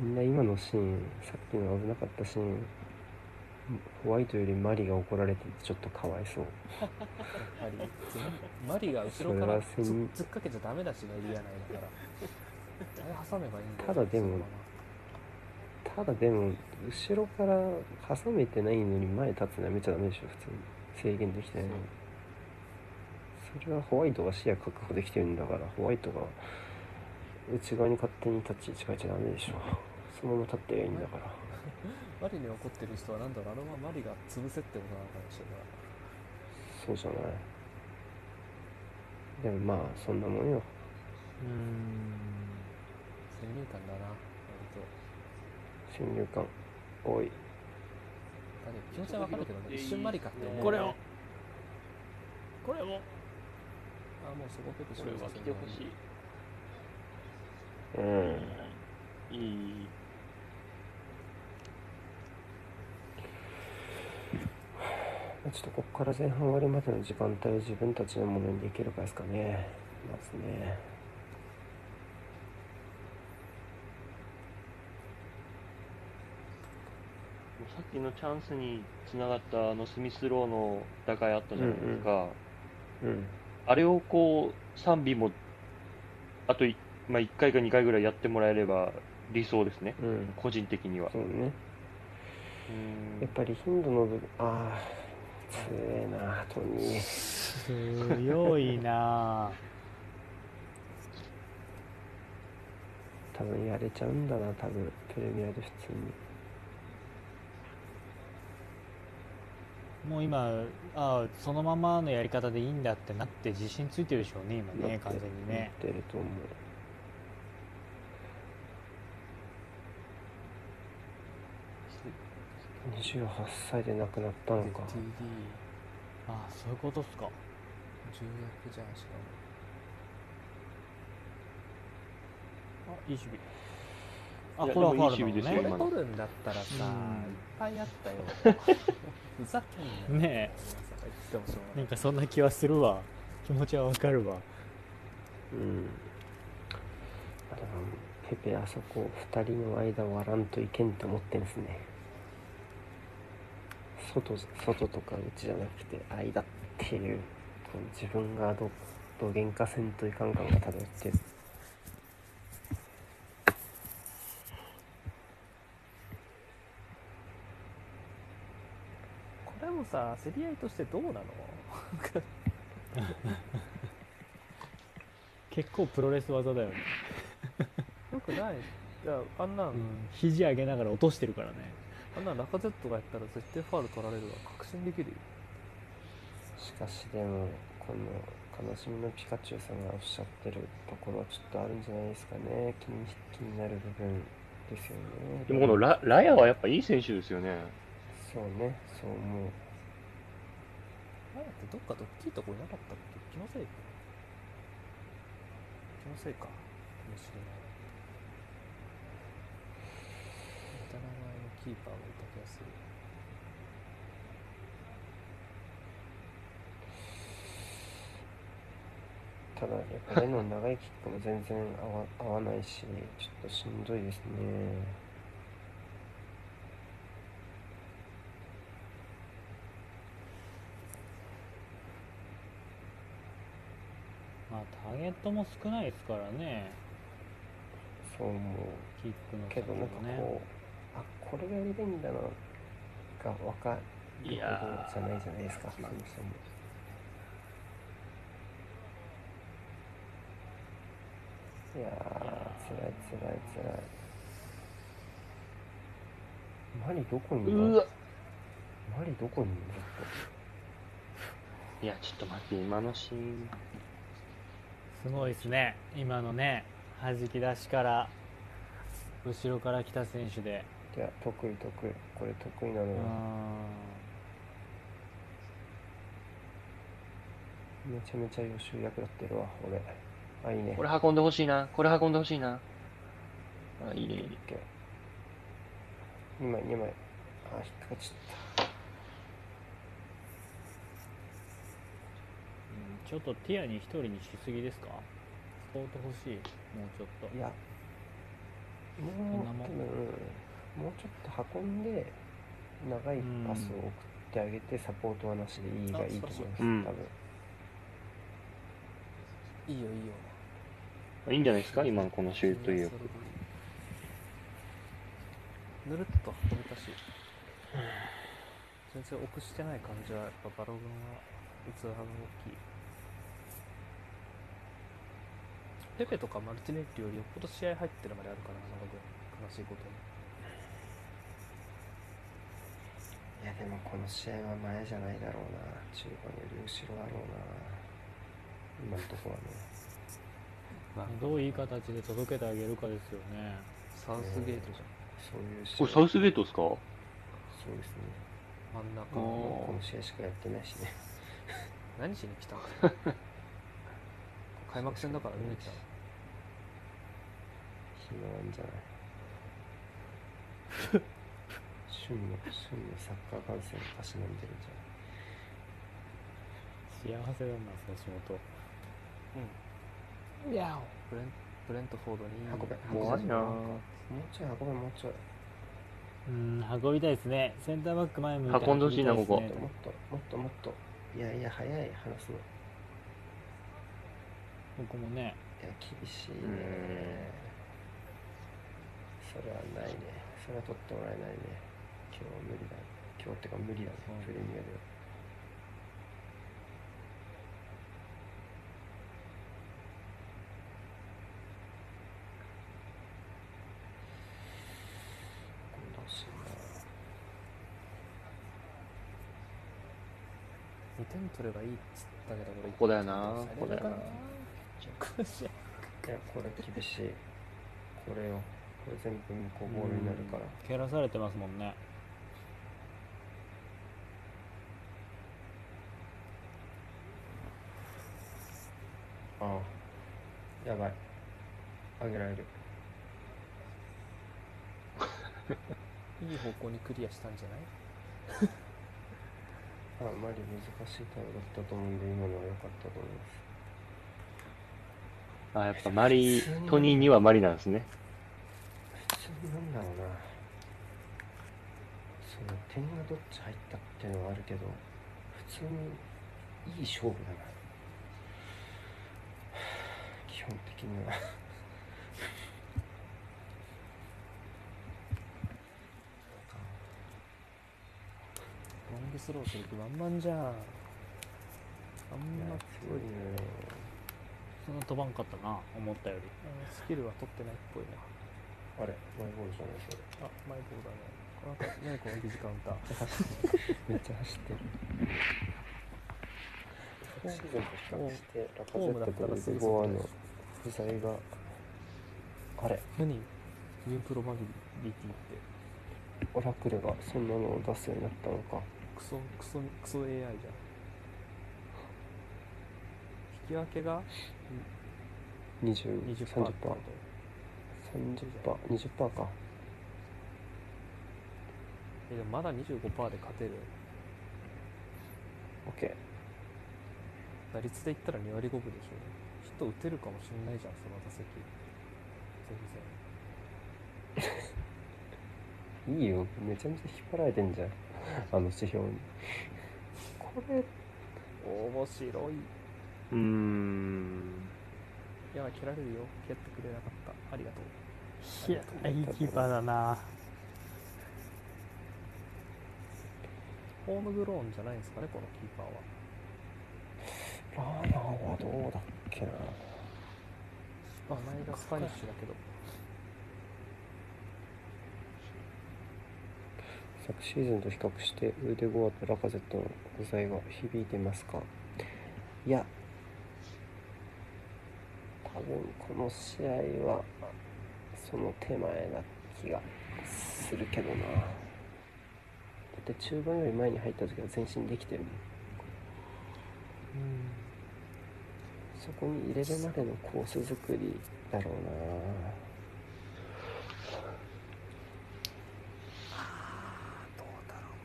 みんな今のシーン、さっきの危なかったシーン、ホワイトよりマリが怒られててちょっとかわいそう。マリが後ろから突っかけちゃダメだしねエリア内だからあれ挟めばいいんだよただでもただでも、後ろから挟めてないのに前立つのやめちゃダメでしょ、普通に。制限できてないのに。それはホワイトが視野確保できてるんだから、ホワイトが内側に勝手に立ち位置変えちゃダメでしょ。そのまま立ってりゃいいんだから。マリに怒ってる人はなんだろうあのままマリが潰せってことなのかもしれないそうじゃない。でもまあ、そんなもんよ。うーん先入観だな割と先入観。多い。だね気持ちはわかるけどね一瞬マリかって思うこれをこれをあもうそこ出てしまうこれは来てほしい。うん。いい。ちょっとここから前半終わりまでの時間帯を自分たちのものにできるかですかね。まずね。さっきのチャンスにつながったあのスミスローの打開あったじゃないですか。うん。あれをこう、3尾も、あとい、まあ、1回か2回ぐらいやってもらえれば理想ですね。うん。個人的には。そうね。うんやっぱり頻度の部分、ああ、強えな、トニー。強いな 多分やれちゃうんだな、多分プレミアで普通に。もう今あそのままのやり方でいいんだってなって自信ついてるでしょうね今ね完全にねなってると思う。28歳で亡くなったのか。TD あそういうことっすか。重役じゃんしかあいい守備あこれはファウルだね。もこれ取るんだったらさ、うん。いっぱいあったよ。ふざけんなよ。ね言ってもしょうがなんかそんな気はするわ。気持ちはわかるわ。うん。あでも、ペペあそこ2人の間割らんといけんって思ってんすね。外、外とか内じゃなくて間っていう、こう自分がど、どげんかせんといかん感が漂ってる。これもさ競り合いとしてどうなの？結構プロレス技だよね、よくない？いやあんなん、うん、肘上げながら落としてるからねあんなんラカゼットがやったら絶対ファウル取られるわ確信できるよしかしでも、この悲しみのピカチュウさんがおっしゃってるところはちょっとあるんじゃないですかね。気に気になる部分ですよね。でもこのララヤはやっぱいい選手ですよね。そうね、そう思う。前ってどっかドッキリとこいなかったっけ？気のせいか気のせいかかもしれない似た名前のキーパーがいた気がするただ、やっぱレノン長いキックも全然合わ合わないし、ちょっとしんどいですね。まあターゲットも少ないですからねそう思う。キックのけど、なんかねこう、あ、これがやりたいんだな、が分かるほどじゃないじゃないですか、そもそも。いやー、つらいつらいつらい。マリどこにいるマリどこにいるいや、ちょっと待って、今のシーン。すごいですね。今のね弾き出しから後ろから来た選手でいや、得意得意。これ得意なのうよ。んめちゃめちゃ予習役立ってるわ、俺。あ、いいね。これ運んでほしいな。これ運んでほしいな。あ、いいね、いいね。2枚、2枚。あ、引っかかっちゃっうんちょっとティアに一人にしすぎですか？スポート欲しいもうちょっとた。いや、もう、多分、もうちょっと運んで、長いパスを送ってあげて、サポートはなしでいいがいいと思います、うん多分。いいよいいよ。いいんじゃないですか今のこのシュート意欲。ぬるっと運べたし全然臆してない感じはやっぱバログンは器が大きいペペとかマルティネッリよりよっぽど試合入ってるまであるからなバログン悲しいことにいや、でもこの試合は前じゃないだろうな。中盤より後ろだろうな。今のところはね。まあどういい形で届けてあげるかですよねサウスゲートじゃんそういう試合。これサウスゲートですか？そうですね。真ん中この試合しかやってないしね。何しに来たの？開幕戦だから見に来たの？暇なんじゃない 旬の、旬のサッカー観戦をたしなんでるんじゃない？幸せだなその仕事。うん。いやブレンブレントフォードに。運べ怖いな。もうちょい運べもうちょい。うん運びたいですね。センターバック前向いて運んでほしいな運びたですね。もっともっともっと。いやいや早い話すの。いここもね。や厳しいね。うん。それはないね。それは取ってもらえないね今日は無理だ。今日ってか無理だね。うんプレミアでは。今度欲しい2点取ればいいっつったけど俺ここだよな。ここだよな。ないやこれ厳しい。これよ。これ全部向こうボールになるから。蹴らされてますもんねああやばい。あげられる。いい方向にクリアしたんじゃない？あマリ難しい対応だったと思うんで今のは良かったと思います。あ、やっぱマリ、トニーにはマリなんですね。普通になんだろうな。その点がどっち入ったっていうのはあるけど普通にいい勝負だな。基本的には。ロングスローする気満々じゃんあんま強いね。そん。な飛ばんかったな思ったよりスキルは取ってないっぽいな。あれ？マイボールじゃないそれ。あマイボールだね。この後何このカウンター。めっちゃ走ってる。昨シーズンと比較してラカゼホームだットとったらすぐルボアの不在があれ？何？ニュープロバビリティって。オラクルがそんなのを出すようになったのか。クソクソクソ AI じゃん。引き分けが？20 20% 30%ってこと30%、20%か。えでもまだ25%で勝てる？OK。打率で言ったら2割5分でしょヒット打てるかもしれないじゃんその打席。全然。いいよ。めちゃめちゃ引っ張られてんじゃん。あの指標に。これ、面白い。うーん。い蹴られるよ。蹴ってくれなかった。ありがとう。いやいいキーパーだな。ホームグローンじゃないんですかねこのキーパーは。ラーナーはどうだっけな。あ前がスパニッシュだけど昨シーズンと比較して、ウーデゴアとラカゼットの不在が響いてますか？いや、多分この試合は、その手前な気がするけどな。だって中盤より前に入った時は前進できてるもん。そこに入れるまでのコース作りだろうな。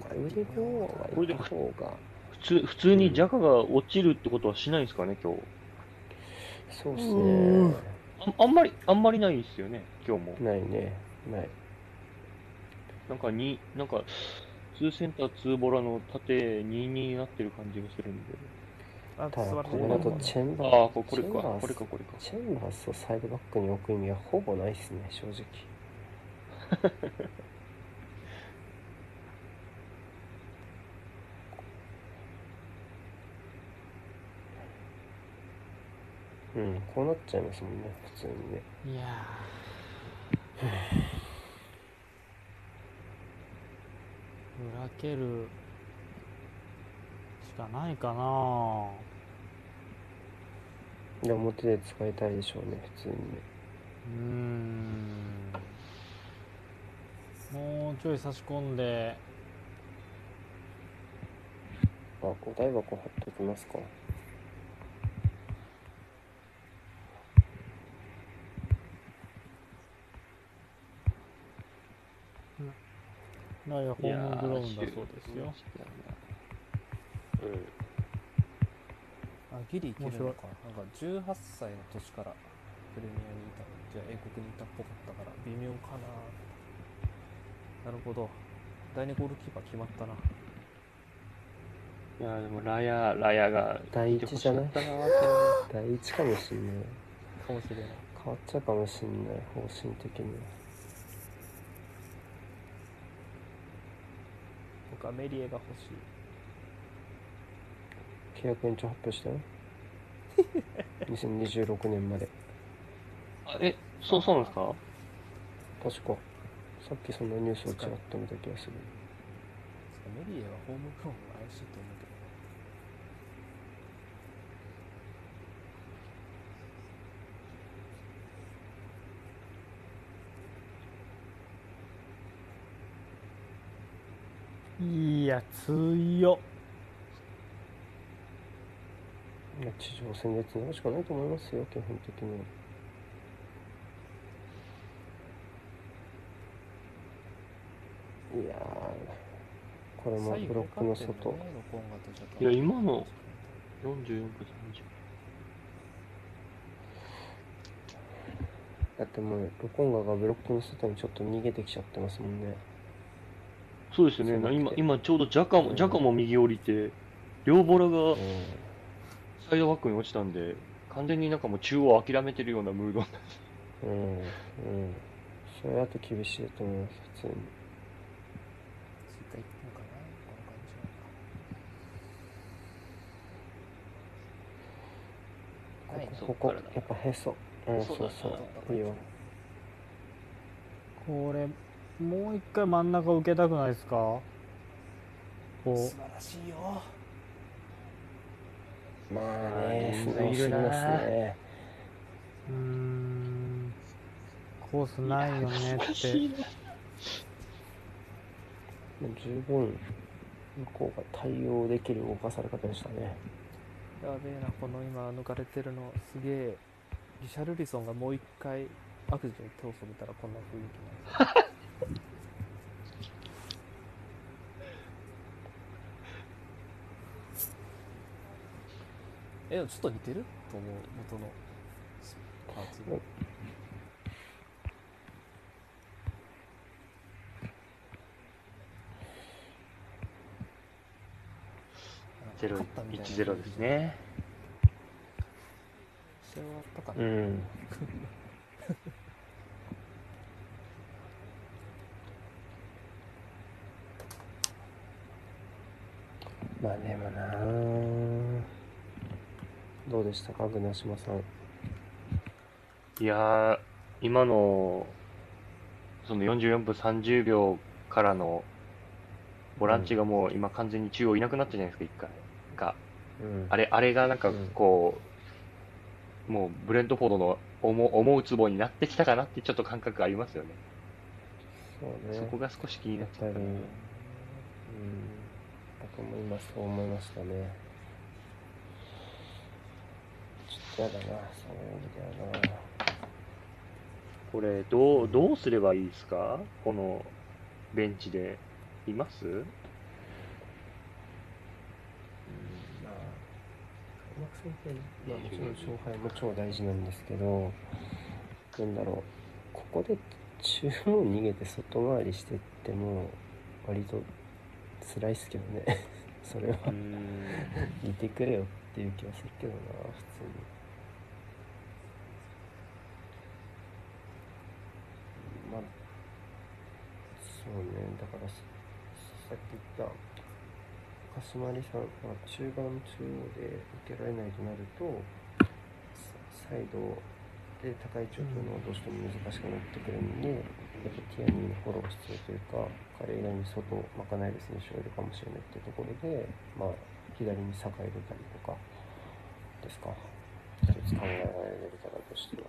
これウリボーは行った方が普通、普通にジャカが落ちるってことはしないんですかね、今日。そうっすうねああんまり、あんまりないですよね、今日も。ないねないなんかに、なんか、2センター2ボラの縦2-2になってる感じがするんで。あただこれだとチェンバーここれか、チェンバースこれか、これか。チェンバースをサイドバックに置く意味はほぼないっすね正直。うんこうなっちゃいますもんね普通にね。いやー。裏蹴るしかないかなで表で使いたいでしょうね普通にね。うーん。もうちょい差し込んで。あお台箱貼っときますか。いやいやホームグローンだそうですよ。うん。あギリいけるのか。なんか18歳の年からプレミアにいたじゃあ英国にいたっぽかったから微妙かな。なるほど。第2ゴールキーパー決まったな。いや、でもラヤ、ラヤが第一じゃない第一かもしんないかもしれない。変わっちゃうかもしんない方針的に。僕はメリエが欲しい契約延長発表したよ。2026年まで。あえ、そう、そうなんですか？確か。さっきそんなニュースをちらっと見た気がする。メリエはホームグラウンド怪しいと思うけどいや強っいや地上戦でつなぐしかないと思いますよ基本的に。はいやーこれもブロックの外、いや今の44分30だってもうロコンガがブロックの外にちょっと逃げてきちゃってますもんね。そうですよね。今、今ちょうどジャカも、うんジャカも右降りて、両ボラがうんサイドバックに落ちたんで、完全になんかもう中央諦めてるようなムード。うん。うん。それだと厳しいと思います普通に。追加いくのかなこの感じなのかはいそこやっぱへそ。うんそううそう。いいよ。これもう一回真ん中受けたくないですか？こ素う晴らしいよまああねすぎますね。うーん。コースないよねって。十分向こうが対応できる動かされ方でしたね。やべえなこの今抜かれてるのすげえ。リシャルリソンがもう一回悪事に手を染めたらこんな雰囲気なんですえでもちょっと似てる？と思う元の。パーツがうんゼロ勝ったみたいな1 0で。すね。試合終わったかうな、ん。まあでもなどうでしたか具な島さん？いやー、今の、その44分30秒からの、ボランチがもう今完全に中央いなくなったじゃないですか、一回。が、うん。あれ、あれがなんかこう、もうブレントフォードの思う思うツボになってきたかなってちょっと感覚ありますよね。そうね。そこが少し気になっちゃったうん、僕も今そう思いましたねちょっとやだなそういう意味ではな。これ、どう、どうすればいいですか？このベンチで。います？うん。まあ、開幕戦って、まあ、もちろん勝敗も超大事なんですけど、なんだろう、ここで中央逃げて外回りしてっても、割と辛いっすけどね、それは。いてくれよっていう気はするけどな、普通に。まあ、そうね、だからさっき言った、鹿島里さんが中盤中央で受けられないとなると、サイドで高い位置を取るのはどうしても難しくなってくるんで、やっぱティアニーのフォロー必要というか、彼以外に外を賄える選手がいるかもしれないっていうところで、まあ、左に坂入れたりとかですか、一つ考えられる方としては。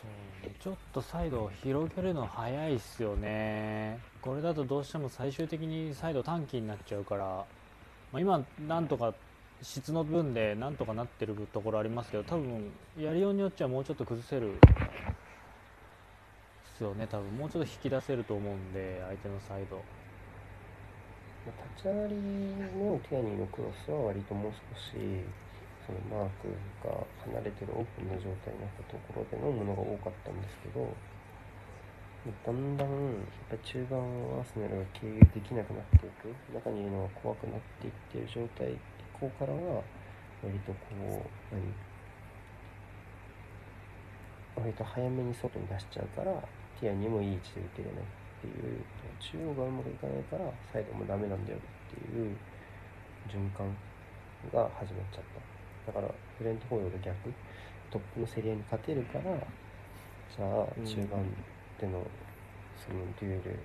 そうねちょっとサイドを広げるの早いっすよね。これだとどうしても最終的にサイド短期になっちゃうから、まあ、今なんとか質の分でなんとかなってるところありますけど多分やりようによっちゃもうちょっと崩せるっすよね。多分もうちょっと引き出せると思うんで相手のサイド。立ち上がりのティアニーのクロスは割ともう少しそのマークが離れてるオープンな状態になったところでのものが多かったんですけどだんだんやっぱ中盤をアーセナルが経由できなくなっていく。中にいるのが怖くなっていってる状態以降からは割とこう何割と早めに外に出しちゃうからティアにもいい位置で打てれないっていう中央がうまくいかないからサイドもダメなんだよっていう循環が始まっちゃった。だからフレントフォードと逆トップの競り合いに勝てるからじゃあ中盤でのそのデュエル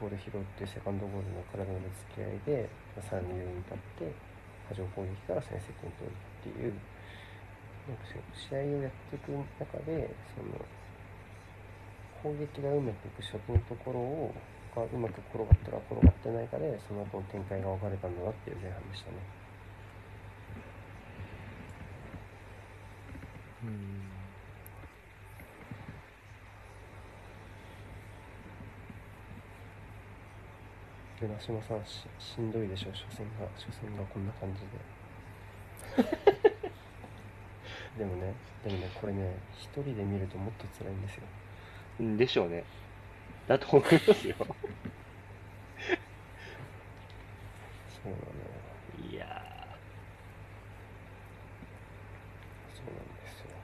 ボール拾ってセカンドボールの体のぶつけ合いでさらに立って波状攻撃から先制点取るっていうなんか試合をやっていく中でその攻撃が埋めていく初期のところをがうまく転がったら転がってないかでその後の展開が分かれたんだなっていう前半でしたね。うん。で長嶋さんししんどいでしょ初戦が。初戦がこんな感じで。でもねでもねこれね一人で見るともっと辛いんですよ。うんでしょうね。だと思いますよ。そうなのよいやそうなんですよ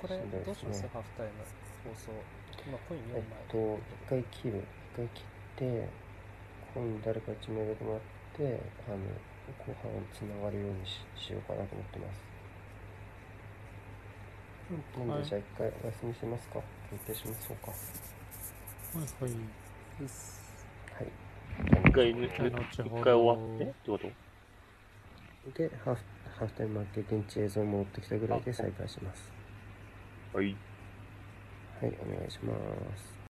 これどいですね。どうします？ハーフタイム放送。今コイン4え枚っと一回切る。一回切ってコイン誰か1枚入れてもらってあの後半つながるようにししようかなと思ってます。なんはいでじゃあ一回お休みしますか？休憩しましょうか。はいはい。うっす。はい。ー一回一回終わってってこと？でハーフハーフタイム負け現地映像戻ってきたぐらいで再開しますはい。はいお願いします